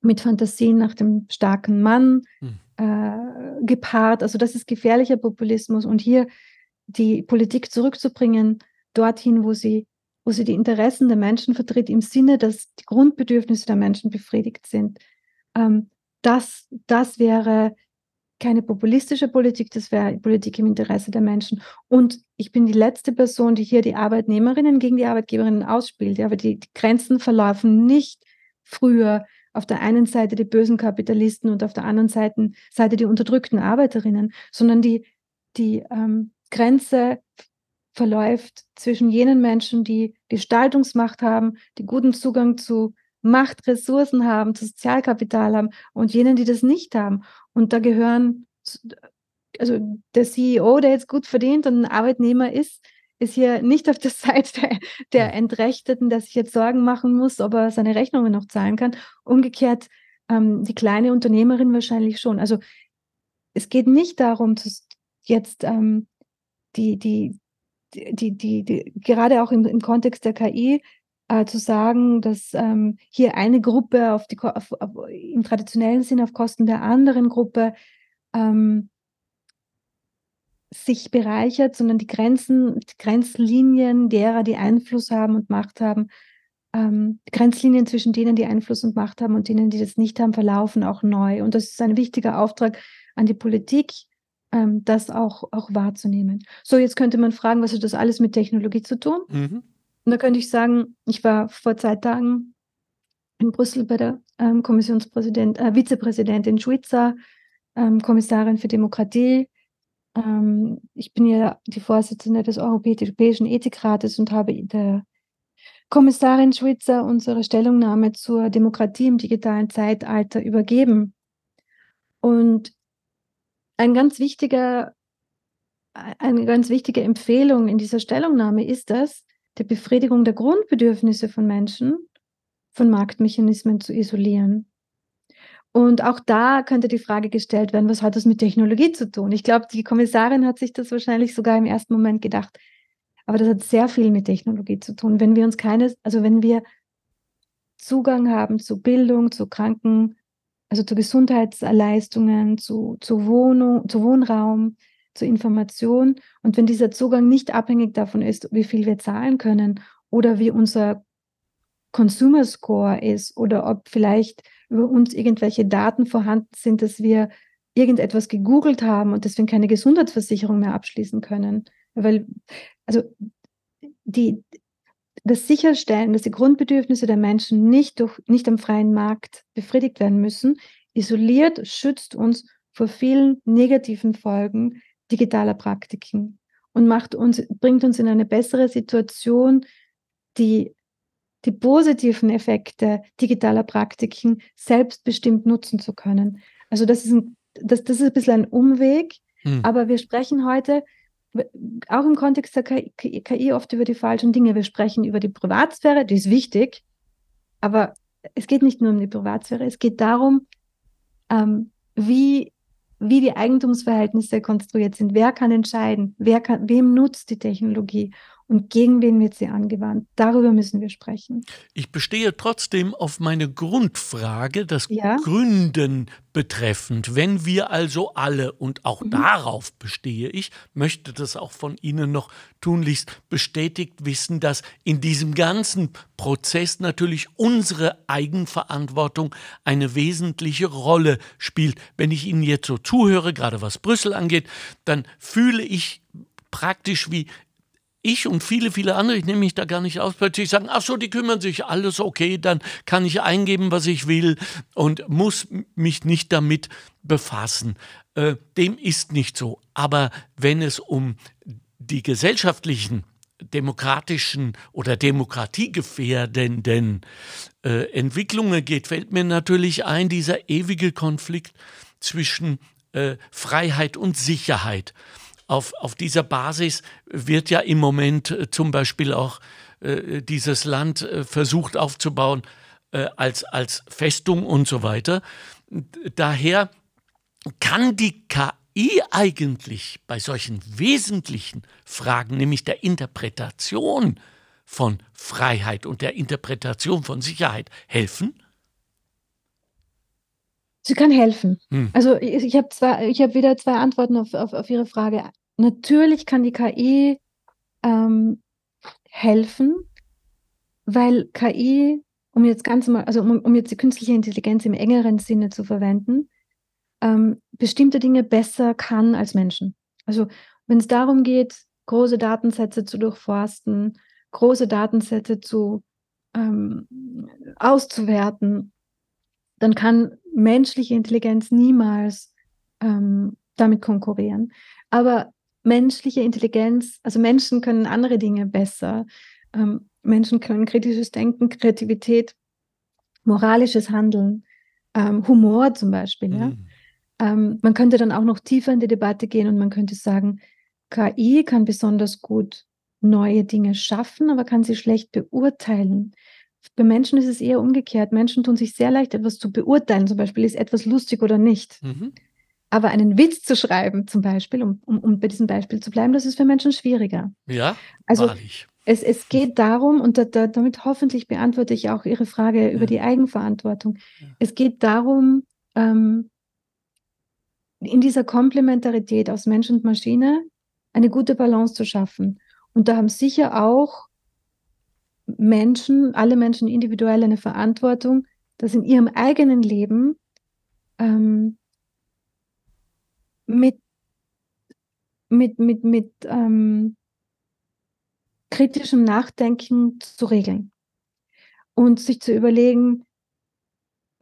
mit Fantasien nach dem starken Mann mhm. äh, gepaart. Also das ist gefährlicher Populismus. Und hier die Politik zurückzubringen, dorthin, wo sie, wo sie die Interessen der Menschen vertritt, im Sinne, dass die Grundbedürfnisse der Menschen befriedigt sind. Ähm, das, das wäre keine populistische Politik, das wäre Politik im Interesse der Menschen. Und ich bin die letzte Person, die hier die Arbeitnehmerinnen gegen die Arbeitgeberinnen ausspielt. Aber die, die Grenzen verlaufen nicht früher auf der einen Seite die bösen Kapitalisten und auf der anderen Seite, Seite die unterdrückten Arbeiterinnen, sondern die, die ähm, Grenze verläuft zwischen jenen Menschen, die Gestaltungsmacht haben, die guten Zugang zu Macht, Ressourcen haben, zu Sozialkapital haben und jenen, die das nicht haben. Und da gehören, also der CEO, der jetzt gut verdient und ein Arbeitnehmer ist, ist hier nicht auf der Seite der, der Entrechteten, der sich jetzt Sorgen machen muss, ob er seine Rechnungen noch zahlen kann. Umgekehrt ähm, die kleine Unternehmerin wahrscheinlich schon. Also es geht nicht darum, jetzt ähm, die, die, die, die, die, gerade auch im, im Kontext der KI äh, zu sagen, dass ähm, hier eine Gruppe auf die, auf, auf, im traditionellen Sinn auf Kosten der anderen Gruppe ähm, sich bereichert, sondern die Grenzen, die Grenzlinien derer, die Einfluss haben und Macht haben, ähm, Grenzlinien zwischen denen, die Einfluss und Macht haben und denen, die das nicht haben, verlaufen auch neu. Und das ist ein wichtiger Auftrag an die Politik, ähm, das auch, auch wahrzunehmen. So, jetzt könnte man fragen, was hat das alles mit Technologie zu tun? Mhm. Und da könnte ich sagen, ich war vor zwei Tagen in Brüssel bei der ähm, Kommissionspräsident, äh, Vizepräsidentin Schwitzer, ähm, Kommissarin für Demokratie. Ähm, ich bin ja die Vorsitzende des Europäischen Ethikrates und habe der Kommissarin Schwitzer unsere Stellungnahme zur Demokratie im digitalen Zeitalter übergeben. Und ein ganz wichtiger, eine ganz wichtige Empfehlung in dieser Stellungnahme ist das, der Befriedigung der Grundbedürfnisse von Menschen von Marktmechanismen zu isolieren. Und auch da könnte die Frage gestellt werden, was hat das mit Technologie zu tun? Ich glaube, die Kommissarin hat sich das wahrscheinlich sogar im ersten Moment gedacht. Aber das hat sehr viel mit Technologie zu tun. Wenn wir uns keine, also wenn wir Zugang haben zu Bildung, zu Kranken, also zu Gesundheitsleistungen, zu, zu Wohnung, zu Wohnraum, zu Information. Und wenn dieser Zugang nicht abhängig davon ist, wie viel wir zahlen können oder wie unser Consumer Score ist oder ob vielleicht über uns irgendwelche Daten vorhanden sind, dass wir irgendetwas gegoogelt haben und deswegen keine Gesundheitsversicherung mehr abschließen können. Weil, also die, das Sicherstellen, dass die Grundbedürfnisse der Menschen nicht, durch, nicht am freien Markt befriedigt werden müssen, isoliert, schützt uns vor vielen negativen Folgen digitaler Praktiken und macht uns, bringt uns in eine bessere Situation, die die positiven Effekte digitaler Praktiken selbstbestimmt nutzen zu können. Also das ist ein, das, das ist ein bisschen ein Umweg, hm. aber wir sprechen heute auch im Kontext der KI, KI oft über die falschen Dinge. Wir sprechen über die Privatsphäre, die ist wichtig, aber es geht nicht nur um die Privatsphäre, es geht darum, ähm, wie, wie die Eigentumsverhältnisse konstruiert sind. Wer kann entscheiden? Wer kann, wem nutzt die Technologie? Und gegen wen wird sie angewandt. Darüber müssen wir sprechen. Ich bestehe trotzdem auf meine Grundfrage, das ja? Gründen betreffend. Wenn wir also alle, und auch mhm. darauf bestehe ich, möchte das auch von Ihnen noch tunlichst bestätigt wissen, dass in diesem ganzen Prozess natürlich unsere Eigenverantwortung eine wesentliche Rolle spielt. Wenn ich Ihnen jetzt so zuhöre, gerade was Brüssel angeht, dann fühle ich praktisch wie ich und viele, viele andere, ich nehme mich da gar nicht aus, plötzlich sagen, ach so, die kümmern sich, alles okay, dann kann ich eingeben, was ich will und muss mich nicht damit befassen. Äh, dem ist nicht so. Aber wenn es um die gesellschaftlichen, demokratischen oder demokratiegefährdenden äh, Entwicklungen geht, fällt mir natürlich ein, dieser ewige Konflikt zwischen äh, Freiheit und Sicherheit auf, auf dieser Basis wird ja im Moment äh, zum Beispiel auch äh, dieses Land äh, versucht aufzubauen äh, als, als Festung und so weiter. Daher kann die KI eigentlich bei solchen wesentlichen Fragen, nämlich der Interpretation von Freiheit und der Interpretation von Sicherheit, helfen? Sie kann helfen. Hm. Also ich, ich habe hab wieder zwei Antworten auf, auf, auf Ihre Frage. Natürlich kann die KI ähm, helfen, weil KI, um jetzt ganz mal, also um, um, jetzt die künstliche Intelligenz im engeren Sinne zu verwenden, ähm, bestimmte Dinge besser kann als Menschen. Also wenn es darum geht, große Datensätze zu durchforsten, große Datensätze zu ähm, auszuwerten, dann kann menschliche Intelligenz niemals ähm, damit konkurrieren. Aber menschliche Intelligenz, also Menschen können andere Dinge besser. Ähm, Menschen können kritisches Denken, Kreativität, moralisches Handeln, ähm, Humor zum Beispiel. Mhm. Ja? Ähm, man könnte dann auch noch tiefer in die Debatte gehen und man könnte sagen, KI kann besonders gut neue Dinge schaffen, aber kann sie schlecht beurteilen. Bei Menschen ist es eher umgekehrt. Menschen tun sich sehr leicht, etwas zu beurteilen. Zum Beispiel, ist etwas lustig oder nicht. Mhm. Aber einen Witz zu schreiben, zum Beispiel, um, um, um bei diesem Beispiel zu bleiben, das ist für Menschen schwieriger. Ja, also es, es geht darum, und da, da, damit hoffentlich beantworte ich auch Ihre Frage ja. über die Eigenverantwortung. Ja. Es geht darum, ähm, in dieser Komplementarität aus Mensch und Maschine eine gute Balance zu schaffen. Und da haben sicher auch Menschen, alle Menschen individuell eine Verantwortung, dass in ihrem eigenen Leben ähm, mit, mit, mit, mit ähm, kritischem Nachdenken zu regeln und sich zu überlegen,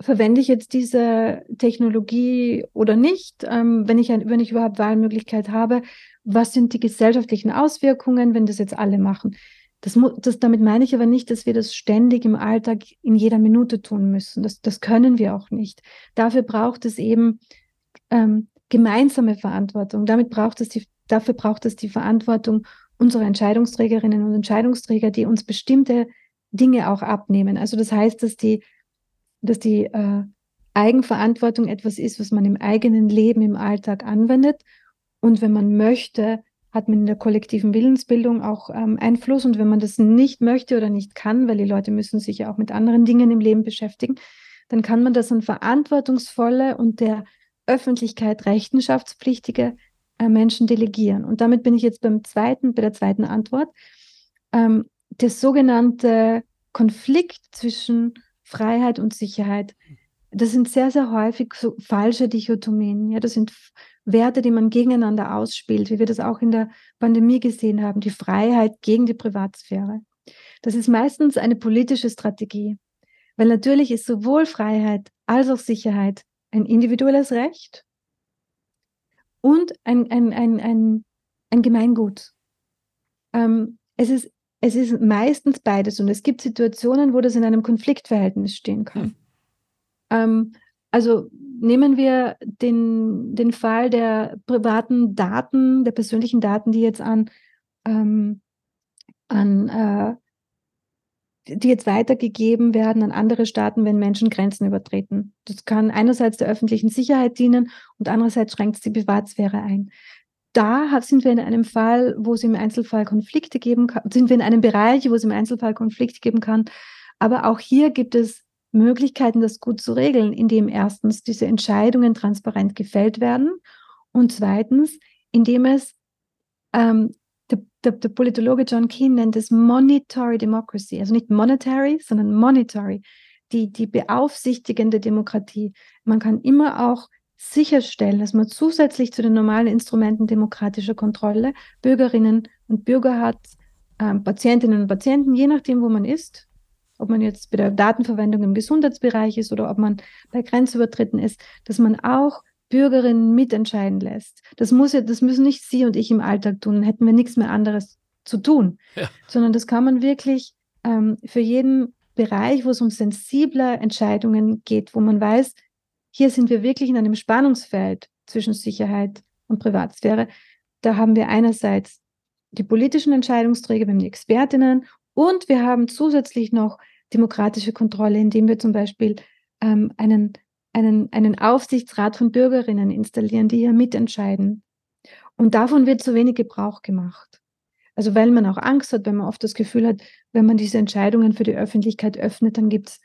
verwende ich jetzt diese Technologie oder nicht, ähm, wenn, ich ein, wenn ich überhaupt Wahlmöglichkeit habe, was sind die gesellschaftlichen Auswirkungen, wenn das jetzt alle machen. Das, das, damit meine ich aber nicht, dass wir das ständig im Alltag in jeder Minute tun müssen. Das, das können wir auch nicht. Dafür braucht es eben ähm, gemeinsame Verantwortung. Damit braucht es die, dafür braucht es die Verantwortung unsere Entscheidungsträgerinnen und Entscheidungsträger, die uns bestimmte Dinge auch abnehmen. Also das heißt, dass die, dass die äh, Eigenverantwortung etwas ist, was man im eigenen Leben, im Alltag anwendet. Und wenn man möchte, hat man in der kollektiven Willensbildung auch ähm, Einfluss. Und wenn man das nicht möchte oder nicht kann, weil die Leute müssen sich ja auch mit anderen Dingen im Leben beschäftigen, dann kann man das an verantwortungsvolle und der Öffentlichkeit rechenschaftspflichtige äh, Menschen delegieren. Und damit bin ich jetzt beim zweiten, bei der zweiten Antwort. Ähm, der sogenannte Konflikt zwischen Freiheit und Sicherheit, das sind sehr, sehr häufig so falsche Dichotomien. Ja, das sind Werte, die man gegeneinander ausspielt, wie wir das auch in der Pandemie gesehen haben, die Freiheit gegen die Privatsphäre. Das ist meistens eine politische Strategie, weil natürlich ist sowohl Freiheit als auch Sicherheit ein individuelles Recht und ein, ein, ein, ein, ein Gemeingut. Ähm, es, ist, es ist meistens beides und es gibt Situationen, wo das in einem Konfliktverhältnis stehen kann. Hm. Ähm, also nehmen wir den, den Fall der privaten Daten, der persönlichen Daten, die jetzt an, ähm, an äh, die jetzt weitergegeben werden an andere Staaten, wenn Menschen Grenzen übertreten. Das kann einerseits der öffentlichen Sicherheit dienen und andererseits schränkt es die Privatsphäre ein. Da sind wir in einem Fall, wo es im Einzelfall Konflikte geben kann, sind wir in einem Bereich, wo es im Einzelfall Konflikte geben kann. Aber auch hier gibt es Möglichkeiten, das gut zu regeln, indem erstens diese Entscheidungen transparent gefällt werden und zweitens, indem es ähm, der, der, der, Politologe John Keane nennt es Monetary Democracy, also nicht monetary, sondern monetary, die, die beaufsichtigende Demokratie. Man kann immer auch sicherstellen, dass man zusätzlich zu den normalen Instrumenten demokratischer Kontrolle Bürgerinnen und Bürger hat, ähm, Patientinnen und Patienten, je nachdem, wo man ist, ob man jetzt bei der Datenverwendung im Gesundheitsbereich ist oder ob man bei Grenzübertritten ist, dass man auch Bürgerinnen mitentscheiden lässt. Das muss ja, das müssen nicht Sie und ich im Alltag tun, hätten wir nichts mehr anderes zu tun, ja. sondern das kann man wirklich ähm, für jeden Bereich, wo es um sensible Entscheidungen geht, wo man weiß, hier sind wir wirklich in einem Spannungsfeld zwischen Sicherheit und Privatsphäre. Da haben wir einerseits die politischen Entscheidungsträger, wir haben die Expertinnen und wir haben zusätzlich noch demokratische Kontrolle, indem wir zum Beispiel ähm, einen einen, einen Aufsichtsrat von Bürgerinnen installieren, die hier mitentscheiden. Und davon wird zu wenig Gebrauch gemacht. Also weil man auch Angst hat, wenn man oft das Gefühl hat, wenn man diese Entscheidungen für die Öffentlichkeit öffnet, dann gibt's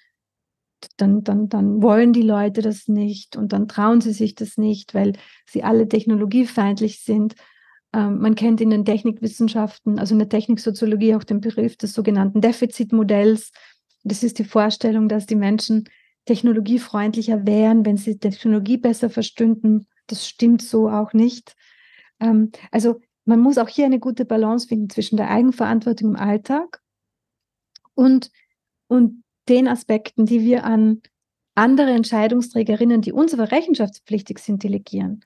dann, dann, dann wollen die Leute das nicht und dann trauen sie sich das nicht, weil sie alle technologiefeindlich sind. Ähm, man kennt in den Technikwissenschaften, also in der Techniksoziologie auch den Begriff des sogenannten Defizitmodells. Das ist die Vorstellung, dass die Menschen technologiefreundlicher wären, wenn sie Technologie besser verstünden. Das stimmt so auch nicht. Ähm, also man muss auch hier eine gute Balance finden zwischen der Eigenverantwortung im Alltag und, und den Aspekten, die wir an andere Entscheidungsträgerinnen, die uns aber rechenschaftspflichtig sind, delegieren.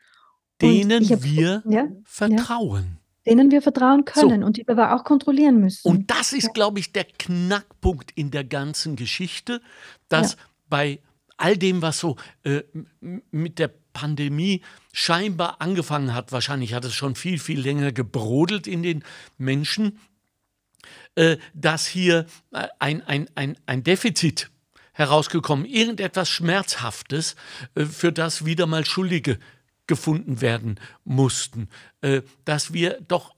Denen hab, wir ja, vertrauen. Ja, denen wir vertrauen können so. und die wir aber auch kontrollieren müssen. Und das ist, glaube ich, der Knackpunkt in der ganzen Geschichte, dass bei all dem, was so äh, mit der Pandemie scheinbar angefangen hat, wahrscheinlich hat es schon viel, viel länger gebrodelt in den Menschen, äh, dass hier äh, ein, ein, ein, ein Defizit herausgekommen, irgendetwas Schmerzhaftes, äh, für das wieder mal Schuldige gefunden werden mussten, äh, dass wir doch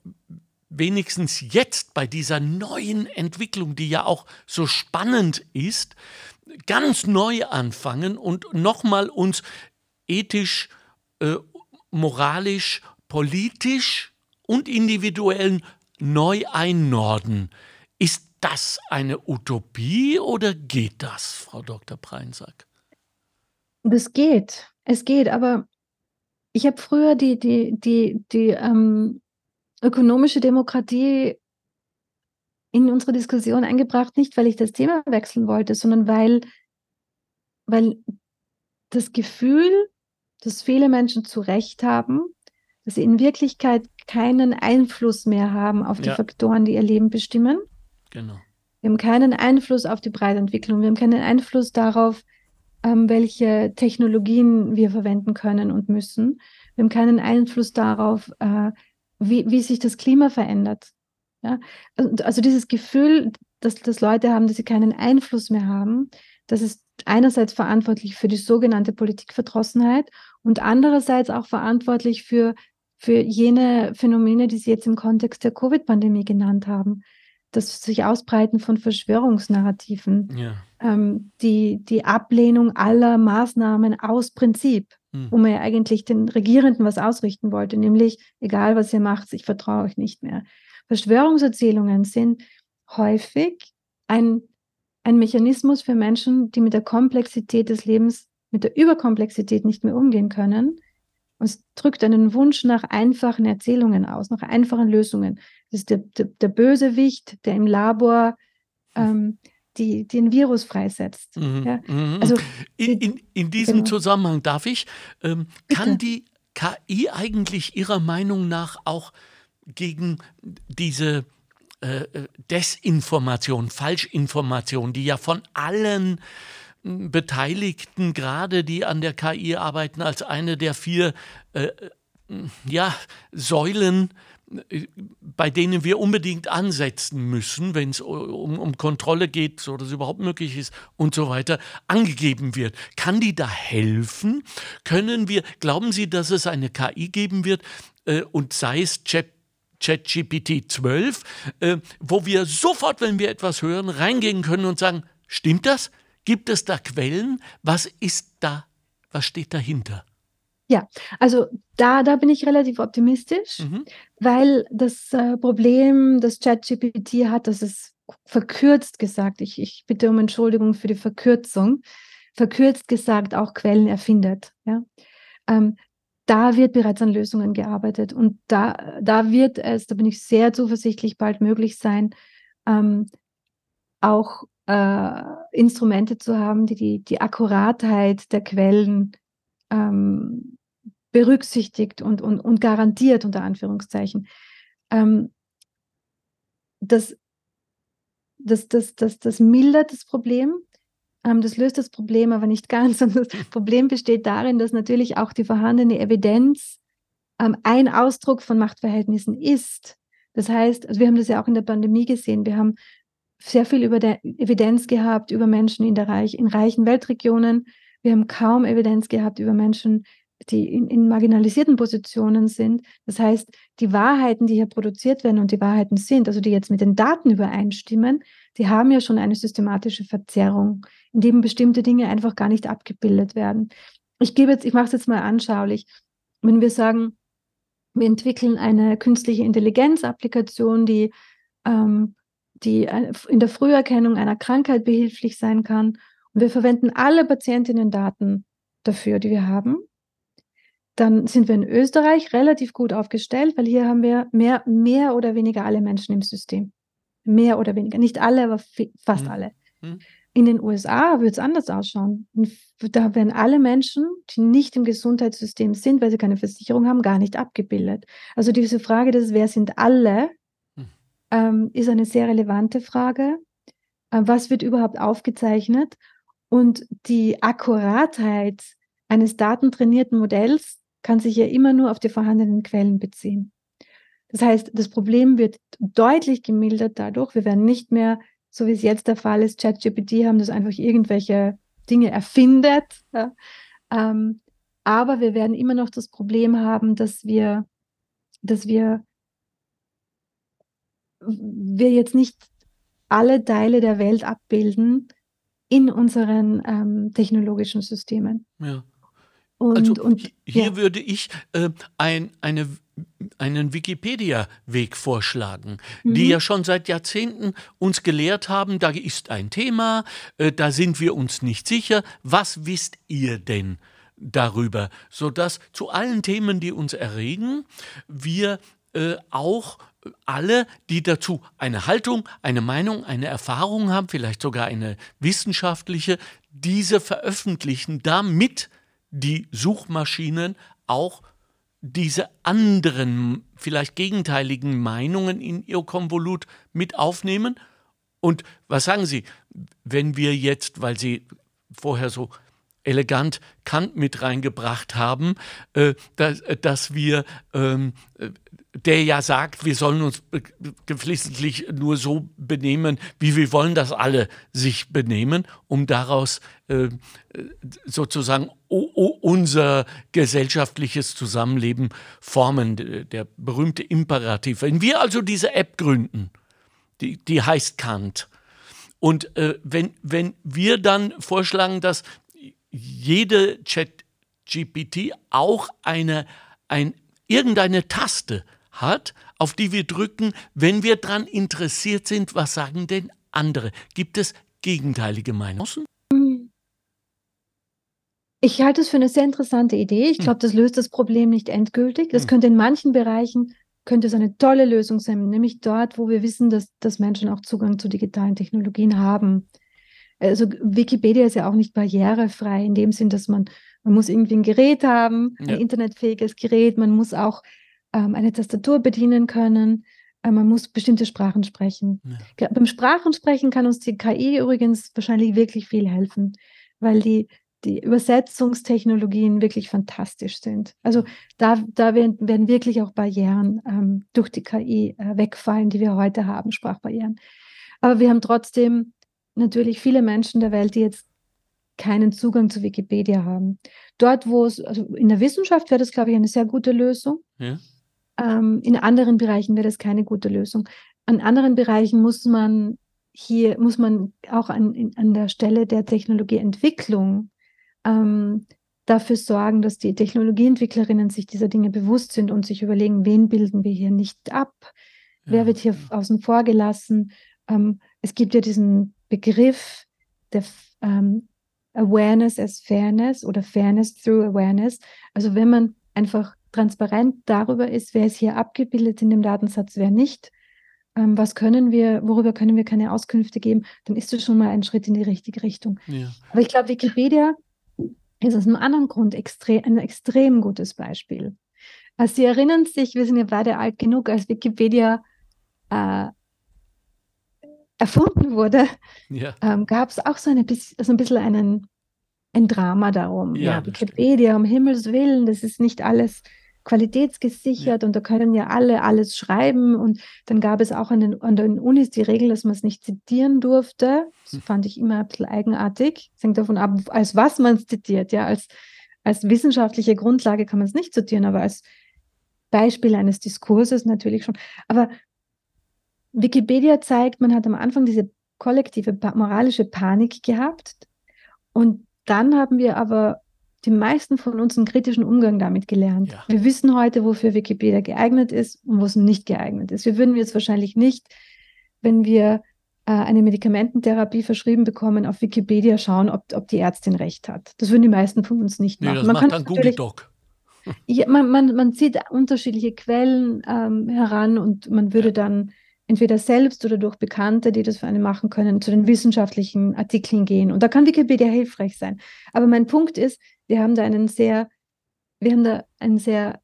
wenigstens jetzt bei dieser neuen Entwicklung, die ja auch so spannend ist, ganz neu anfangen und nochmal uns ethisch, äh, moralisch, politisch und individuell neu einnorden. Ist das eine Utopie oder geht das, Frau Dr. Preinsack? Das geht. Es geht, aber ich habe früher die, die, die, die ähm, ökonomische Demokratie in unsere Diskussion eingebracht, nicht weil ich das Thema wechseln wollte, sondern weil, weil das Gefühl, dass viele Menschen zu Recht haben, dass sie in Wirklichkeit keinen Einfluss mehr haben auf die ja. Faktoren, die ihr Leben bestimmen. Genau. Wir haben keinen Einfluss auf die Breitentwicklung. Wir haben keinen Einfluss darauf, ähm, welche Technologien wir verwenden können und müssen. Wir haben keinen Einfluss darauf, äh, wie, wie sich das Klima verändert. Ja? Also, dieses Gefühl, dass, dass Leute haben, dass sie keinen Einfluss mehr haben, das ist einerseits verantwortlich für die sogenannte Politikverdrossenheit und andererseits auch verantwortlich für, für jene Phänomene, die Sie jetzt im Kontext der Covid-Pandemie genannt haben. Das sich Ausbreiten von Verschwörungsnarrativen, ja. ähm, die, die Ablehnung aller Maßnahmen aus Prinzip, hm. wo man ja eigentlich den Regierenden was ausrichten wollte, nämlich, egal was ihr macht, ich vertraue euch nicht mehr. Verschwörungserzählungen sind häufig ein ein Mechanismus für Menschen, die mit der Komplexität des Lebens, mit der Überkomplexität nicht mehr umgehen können. Und es drückt einen Wunsch nach einfachen Erzählungen aus, nach einfachen Lösungen. Das ist der, der, der Bösewicht, der im Labor ähm, die, den Virus freisetzt. Mhm, ja? Mhm. Also, in, in, in diesem genau. Zusammenhang darf ich, ähm, kann die KI eigentlich Ihrer Meinung nach auch gegen diese äh, äh, Desinformation, Falschinformation, die ja von allen Beteiligten, gerade die an der KI arbeiten, als eine der vier äh, hm, ja, Säulen äh, bei denen wir unbedingt ansetzen müssen, wenn es um, um, Kontrolle geht, so dass es überhaupt möglich ist und so weiter, angegeben wird. Kann die da helfen? Können wir, glauben Sie, dass es eine KI geben wird äh, und sei es Chat ChatGPT 12, äh, wo wir sofort, wenn wir etwas hören, reingehen können und sagen, stimmt das? Gibt es da Quellen? Was ist da? Was steht dahinter? Ja, also da, da bin ich relativ optimistisch, mhm. weil das äh, Problem, das ChatGPT hat, das ist verkürzt gesagt, ich, ich bitte um Entschuldigung für die Verkürzung, verkürzt gesagt auch Quellen erfindet. Ja? Ähm, da wird bereits an Lösungen gearbeitet und da, da wird es, da bin ich sehr zuversichtlich, bald möglich sein, ähm, auch äh, Instrumente zu haben, die, die die Akkuratheit der Quellen ähm, berücksichtigt und, und, und garantiert, unter Anführungszeichen. Ähm, das, das, das, das, das mildert das Problem, ähm, das löst das Problem aber nicht ganz. Und das Problem besteht darin, dass natürlich auch die vorhandene Evidenz ähm, ein Ausdruck von Machtverhältnissen ist. Das heißt, also wir haben das ja auch in der Pandemie gesehen. Wir haben sehr viel über der Evidenz gehabt über Menschen in, der Reich, in reichen Weltregionen. Wir haben kaum Evidenz gehabt über Menschen, die in, in, marginalisierten Positionen sind. Das heißt, die Wahrheiten, die hier produziert werden und die Wahrheiten sind, also die jetzt mit den Daten übereinstimmen, die haben ja schon eine systematische Verzerrung, in dem bestimmte Dinge einfach gar nicht abgebildet werden. Ich gebe jetzt, ich mache es jetzt mal anschaulich. Wenn wir sagen, wir entwickeln eine künstliche Intelligenz-Applikation, die, ähm, die in der Früherkennung einer Krankheit behilflich sein kann, und wir verwenden alle Patientinnen-Daten dafür, die wir haben, dann sind wir in Österreich relativ gut aufgestellt, weil hier haben wir mehr, mehr oder weniger alle Menschen im System. Mehr oder weniger. Nicht alle, aber fast mhm. alle. Mhm. In den USA wird es anders ausschauen. Da werden alle Menschen, die nicht im Gesundheitssystem sind, weil sie keine Versicherung haben, gar nicht abgebildet. Also diese Frage des Wer sind alle. Ähm, ist eine sehr relevante Frage. Äh, was wird überhaupt aufgezeichnet? Und die Akkuratheit eines datentrainierten Modells kann sich ja immer nur auf die vorhandenen Quellen beziehen. Das heißt, das Problem wird deutlich gemildert dadurch. Wir werden nicht mehr, so wie es jetzt der Fall ist, ChatGPT haben, das einfach irgendwelche Dinge erfindet. Ja. Ähm, aber wir werden immer noch das Problem haben, dass wir, dass wir, wir jetzt nicht alle Teile der Welt abbilden in unseren ähm, technologischen Systemen. Ja. Und, also und, hier ja. würde ich äh, ein, eine, einen Wikipedia-Weg vorschlagen, mhm. die ja schon seit Jahrzehnten uns gelehrt haben, da ist ein Thema, äh, da sind wir uns nicht sicher. Was wisst ihr denn? darüber, sodass zu allen Themen, die uns erregen, wir äh, auch alle, die dazu eine Haltung, eine Meinung, eine Erfahrung haben, vielleicht sogar eine wissenschaftliche, diese veröffentlichen, damit die Suchmaschinen auch diese anderen, vielleicht gegenteiligen Meinungen in ihr Konvolut mit aufnehmen? Und was sagen Sie, wenn wir jetzt, weil Sie vorher so elegant Kant mit reingebracht haben, äh, dass, dass, wir, ähm, der ja sagt, wir sollen uns geflissentlich nur so benehmen, wie wir wollen, dass alle sich benehmen, um daraus äh, sozusagen unser gesellschaftliches Zusammenleben formen, der berühmte Imperativ. Wenn wir also diese App gründen, die, die heißt Kant, und äh, wenn, wenn wir dann vorschlagen, dass jede Chat-GPT auch eine, ein, irgendeine Taste hat, auf die wir drücken, wenn wir daran interessiert sind, was sagen denn andere? Gibt es gegenteilige Meinungen? Ich halte es für eine sehr interessante Idee. Ich hm. glaube, das löst das Problem nicht endgültig. Das hm. könnte in manchen Bereichen könnte es eine tolle Lösung sein, nämlich dort, wo wir wissen, dass, dass Menschen auch Zugang zu digitalen Technologien haben. Also Wikipedia ist ja auch nicht barrierefrei in dem Sinn, dass man, man muss irgendwie ein Gerät haben, ein ja. internetfähiges Gerät, man muss auch ähm, eine Tastatur bedienen können, äh, man muss bestimmte Sprachen sprechen. Ja. Beim Sprachensprechen kann uns die KI übrigens wahrscheinlich wirklich viel helfen, weil die die Übersetzungstechnologien wirklich fantastisch sind. Also da, da werden, werden wirklich auch Barrieren ähm, durch die KI äh, wegfallen, die wir heute haben, Sprachbarrieren. Aber wir haben trotzdem natürlich viele Menschen der Welt, die jetzt keinen Zugang zu Wikipedia haben. Dort, wo es, also in der Wissenschaft wäre das, glaube ich, eine sehr gute Lösung. Ja. Ähm, in anderen Bereichen wäre das keine gute Lösung. An anderen Bereichen muss man hier, muss man auch an, an der Stelle der Technologieentwicklung ähm, dafür sorgen, dass die Technologieentwicklerinnen sich dieser Dinge bewusst sind und sich überlegen, wen bilden wir hier nicht ab, ja. wer wird hier außen vor gelassen. Ähm, es gibt ja diesen Begriff der ähm, Awareness as Fairness oder Fairness through Awareness. Also wenn man einfach transparent darüber ist, wer ist hier abgebildet in dem Datensatz, wer nicht, ähm, was können wir, worüber können wir keine Auskünfte geben, dann ist das schon mal ein Schritt in die richtige Richtung. Ja. Aber ich glaube, Wikipedia ist aus einem anderen Grund extrem, ein extrem gutes Beispiel. Also Sie erinnern sich, wir sind ja beide alt genug, als Wikipedia äh, erfunden wurde, ja. ähm, gab es auch so, eine, so ein bisschen einen, ein Drama darum. Ja, ja Wikipedia, um Himmels Willen, das ist nicht alles qualitätsgesichert ja. und da können ja alle alles schreiben. Und dann gab es auch an den, an den Unis die Regel, dass man es nicht zitieren durfte. Das hm. fand ich immer ein bisschen eigenartig. Es hängt davon ab, als was man es zitiert. Ja, als, als wissenschaftliche Grundlage kann man es nicht zitieren, aber als Beispiel eines Diskurses natürlich schon. Aber Wikipedia zeigt, man hat am Anfang diese kollektive moralische Panik gehabt. Und dann haben wir aber die meisten von uns einen kritischen Umgang damit gelernt. Ja. Wir wissen heute, wofür Wikipedia geeignet ist und wo es nicht geeignet ist. Wir würden jetzt wahrscheinlich nicht, wenn wir äh, eine Medikamententherapie verschrieben bekommen, auf Wikipedia schauen, ob, ob die Ärztin recht hat. Das würden die meisten von uns nicht machen. Nee, das man macht dann Google Doc. Ja, man, man, man zieht unterschiedliche Quellen ähm, heran und man würde ja. dann entweder selbst oder durch Bekannte, die das für einen machen können, zu den wissenschaftlichen Artikeln gehen. Und da kann Wikipedia hilfreich sein. Aber mein Punkt ist, wir haben da einen sehr, wir haben da einen sehr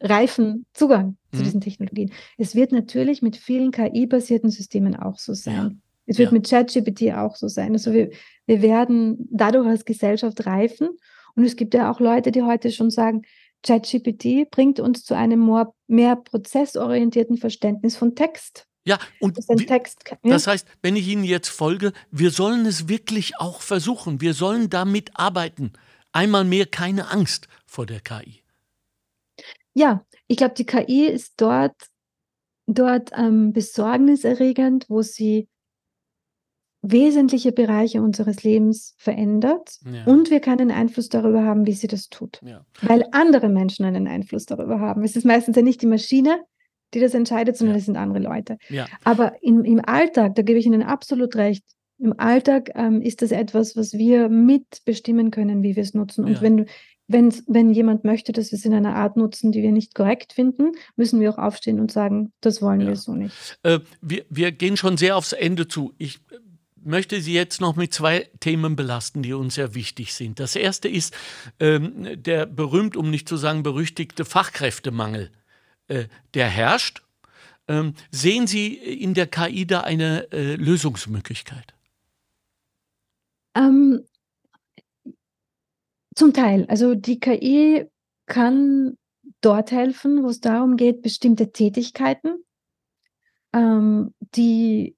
reifen Zugang mhm. zu diesen Technologien. Es wird natürlich mit vielen KI-basierten Systemen auch so sein. Ja. Es wird ja. mit ChatGPT auch so sein. Also wir, wir werden dadurch als Gesellschaft reifen. Und es gibt ja auch Leute, die heute schon sagen, ChatGPT bringt uns zu einem mehr, mehr prozessorientierten Verständnis von Text. Ja, und das, wie, Text, ja? das heißt, wenn ich Ihnen jetzt folge, wir sollen es wirklich auch versuchen. Wir sollen damit arbeiten. Einmal mehr keine Angst vor der KI. Ja, ich glaube, die KI ist dort, dort ähm, besorgniserregend, wo sie wesentliche Bereiche unseres Lebens verändert ja. und wir keinen Einfluss darüber haben, wie sie das tut. Ja. Weil andere Menschen einen Einfluss darüber haben. Es ist meistens ja nicht die Maschine, die das entscheidet, sondern es sind andere Leute. Aber im, im Alltag, da gebe ich Ihnen absolut recht, im Alltag ähm, ist das etwas, was wir mitbestimmen können, wie wir es nutzen. Und wenn, wenn, wenn jemand möchte, dass wir es in einer Art nutzen, die wir nicht korrekt finden, müssen wir auch aufstehen und sagen, das wollen wir so nicht. Äh, wir, wir gehen schon sehr aufs Ende zu. Ich möchte Sie jetzt noch mit zwei Themen belasten, die uns sehr wichtig sind. Das erste ist ähm, der berühmt, um nicht zu sagen berüchtigte Fachkräftemangel, äh, der herrscht. Ähm, sehen Sie in der KI da eine äh, Lösungsmöglichkeit? Ähm, Zum Teil. Also die KI kann dort helfen, wo es darum geht, bestimmte Tätigkeiten, ähm, die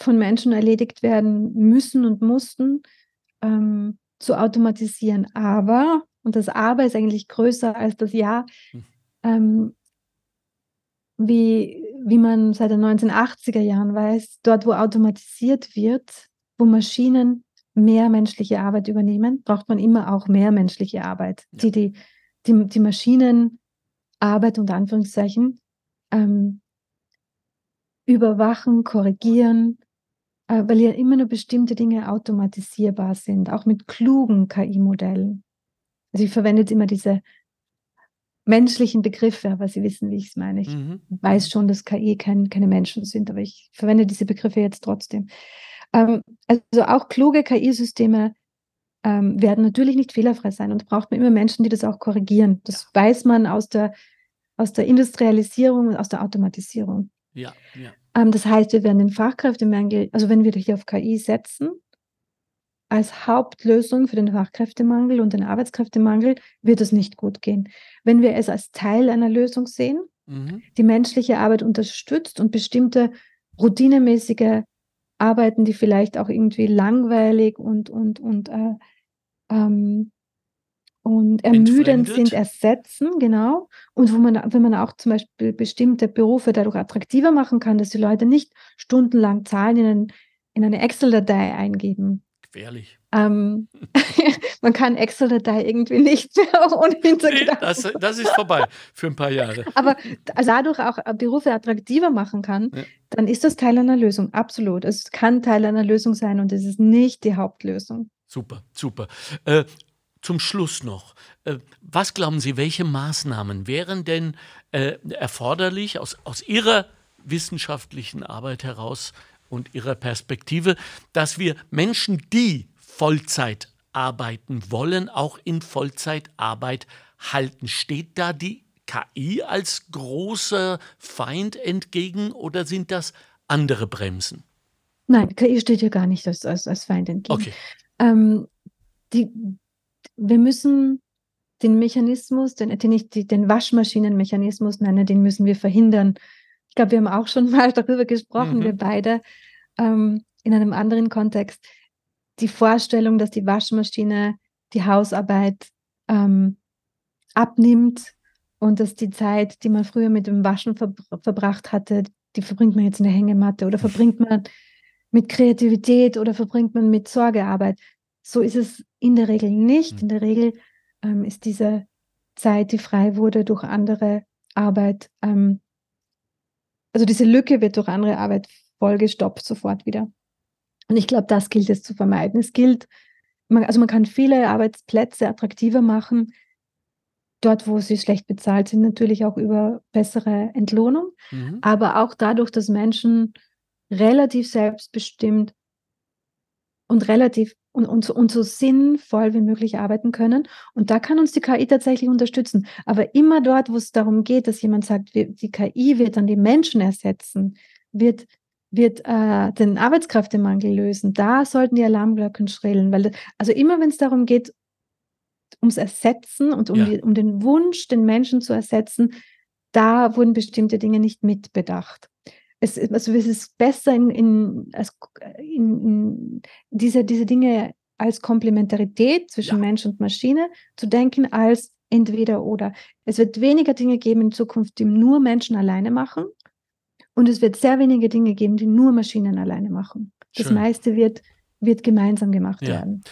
von Menschen erledigt werden müssen und mussten, ähm, zu automatisieren. Aber, und das Aber ist eigentlich größer als das Ja, hm. ähm, wie, wie man seit den 1980er Jahren weiß, dort, wo automatisiert wird, wo Maschinen mehr menschliche Arbeit übernehmen, braucht man immer auch mehr menschliche Arbeit, ja. die, die, die, die Maschinenarbeit unter Anführungszeichen ähm, überwachen, korrigieren, weil ja immer nur bestimmte Dinge automatisierbar sind, auch mit klugen KI-Modellen. Also ich verwende jetzt immer diese menschlichen Begriffe, aber Sie wissen, wie ich es meine. Ich mhm. weiß schon, dass KI kein, keine Menschen sind, aber ich verwende diese Begriffe jetzt trotzdem. Ähm, also auch kluge KI-Systeme ähm, werden natürlich nicht fehlerfrei sein und braucht man immer Menschen, die das auch korrigieren. Das weiß man aus der, aus der Industrialisierung und aus der Automatisierung. Ja, ja. Ähm, das heißt, wir werden den Fachkräftemangel, also wenn wir hier auf KI setzen, als Hauptlösung für den Fachkräftemangel und den Arbeitskräftemangel wird es nicht gut gehen. Wenn wir es als Teil einer Lösung sehen, mhm. die menschliche Arbeit unterstützt und bestimmte routinemäßige Arbeiten, die vielleicht auch irgendwie langweilig und, und, und, äh, ähm, und ermüdend sind, ersetzen, genau. Und wo man, wenn man auch zum Beispiel bestimmte Berufe dadurch attraktiver machen kann, dass die Leute nicht stundenlang Zahlen in, ein, in eine Excel-Datei eingeben. Gefährlich. Ähm, man kann Excel-Datei irgendwie nicht mehr ohne. Nee, das, das, ist vorbei für ein paar Jahre. Aber dadurch auch Berufe attraktiver machen kann, ja. dann ist das Teil einer Lösung. Absolut. Es kann Teil einer Lösung sein und es ist nicht die Hauptlösung. Super, super. Äh, zum Schluss noch. Äh, was glauben Sie, welche Maßnahmen wären denn äh, erforderlich aus, aus Ihrer wissenschaftlichen Arbeit heraus und Ihrer Perspektive, dass wir Menschen, die Vollzeit arbeiten wollen, auch in Vollzeitarbeit halten. Steht da die KI als großer Feind entgegen oder sind das andere Bremsen? Nein, KI steht hier gar nicht als, als, als Feind entgegen. Okay. Ähm, die, wir müssen den Mechanismus, den, den ich den Waschmaschinenmechanismus nenne, den müssen wir verhindern. Ich glaube, wir haben auch schon mal darüber gesprochen, mhm. wir beide, ähm, in einem anderen Kontext die Vorstellung, dass die Waschmaschine die Hausarbeit ähm, abnimmt und dass die Zeit, die man früher mit dem Waschen ver verbracht hatte, die verbringt man jetzt in der Hängematte oder verbringt man mit Kreativität oder verbringt man mit Sorgearbeit. So ist es in der Regel nicht. Hm. In der Regel ähm, ist diese Zeit, die frei wurde durch andere Arbeit, ähm, also diese Lücke wird durch andere Arbeit vollgestopft sofort wieder. Und ich glaube, das gilt es zu vermeiden. Es gilt, man, also man kann viele Arbeitsplätze attraktiver machen, dort, wo sie schlecht bezahlt sind, natürlich auch über bessere Entlohnung, mhm. aber auch dadurch, dass Menschen relativ selbstbestimmt und relativ und, und, so, und so sinnvoll wie möglich arbeiten können. Und da kann uns die KI tatsächlich unterstützen. Aber immer dort, wo es darum geht, dass jemand sagt, die KI wird dann die Menschen ersetzen, wird wird äh, den Arbeitskräftemangel lösen, da sollten die Alarmglocken schrillen, weil also immer wenn es darum geht, ums Ersetzen und um, ja. die, um den Wunsch, den Menschen zu ersetzen, da wurden bestimmte Dinge nicht mitbedacht. Es, also es ist besser, in, in, in, diese, diese Dinge als Komplementarität zwischen ja. Mensch und Maschine zu denken, als entweder oder. Es wird weniger Dinge geben in Zukunft, die nur Menschen alleine machen, und es wird sehr wenige Dinge geben, die nur Maschinen alleine machen. Das Schön. meiste wird, wird gemeinsam gemacht ja. werden.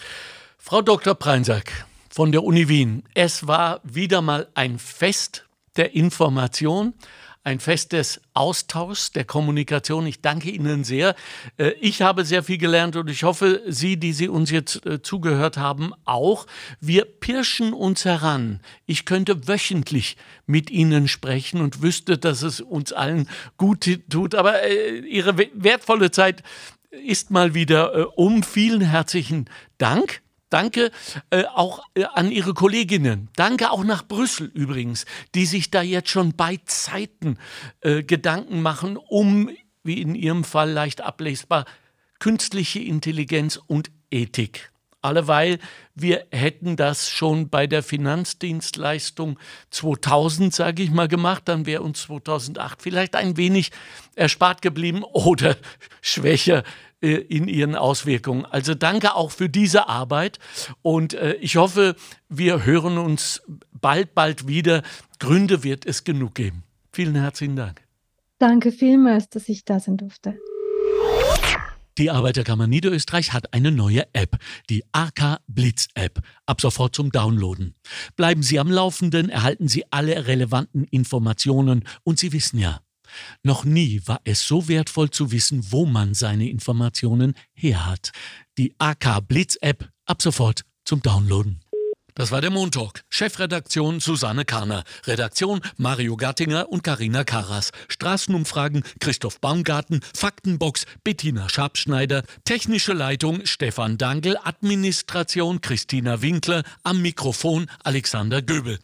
Frau Dr. Preinsack von der Uni Wien, es war wieder mal ein Fest der Information ein Fest des Austauschs, der Kommunikation. Ich danke Ihnen sehr. Äh, ich habe sehr viel gelernt und ich hoffe, Sie, die Sie uns jetzt äh, zugehört haben, auch. Wir pirschen uns heran. Ich könnte wöchentlich mit Ihnen sprechen und wüsste, dass es uns allen gut tut. Aber äh, Ihre wertvolle Zeit ist mal wieder um. Vielen herzlichen Dank. Danke äh, auch äh, an Ihre Kolleginnen. Danke auch nach Brüssel übrigens, die sich da jetzt schon bei Zeiten äh, Gedanken machen, um, wie in Ihrem Fall leicht ablesbar, künstliche Intelligenz und Ethik Alleweil, wir hätten das schon bei der Finanzdienstleistung 2000, sage ich mal, gemacht, dann wäre uns 2008 vielleicht ein wenig erspart geblieben oder schwächer äh, in ihren Auswirkungen. Also danke auch für diese Arbeit und äh, ich hoffe, wir hören uns bald, bald wieder. Gründe wird es genug geben. Vielen herzlichen Dank. Danke vielmals, dass ich da sein durfte. Die Arbeiterkammer Niederösterreich hat eine neue App, die AK Blitz App, ab sofort zum Downloaden. Bleiben Sie am Laufenden, erhalten Sie alle relevanten Informationen und Sie wissen ja, noch nie war es so wertvoll zu wissen, wo man seine Informationen her hat. Die AK Blitz App ab sofort zum Downloaden. Das war der Montalk. Chefredaktion Susanne Karner. Redaktion Mario Gattinger und Karina Karas. Straßenumfragen Christoph Baumgarten. Faktenbox Bettina Schabschneider. Technische Leitung Stefan Dangel. Administration Christina Winkler. Am Mikrofon Alexander Göbel.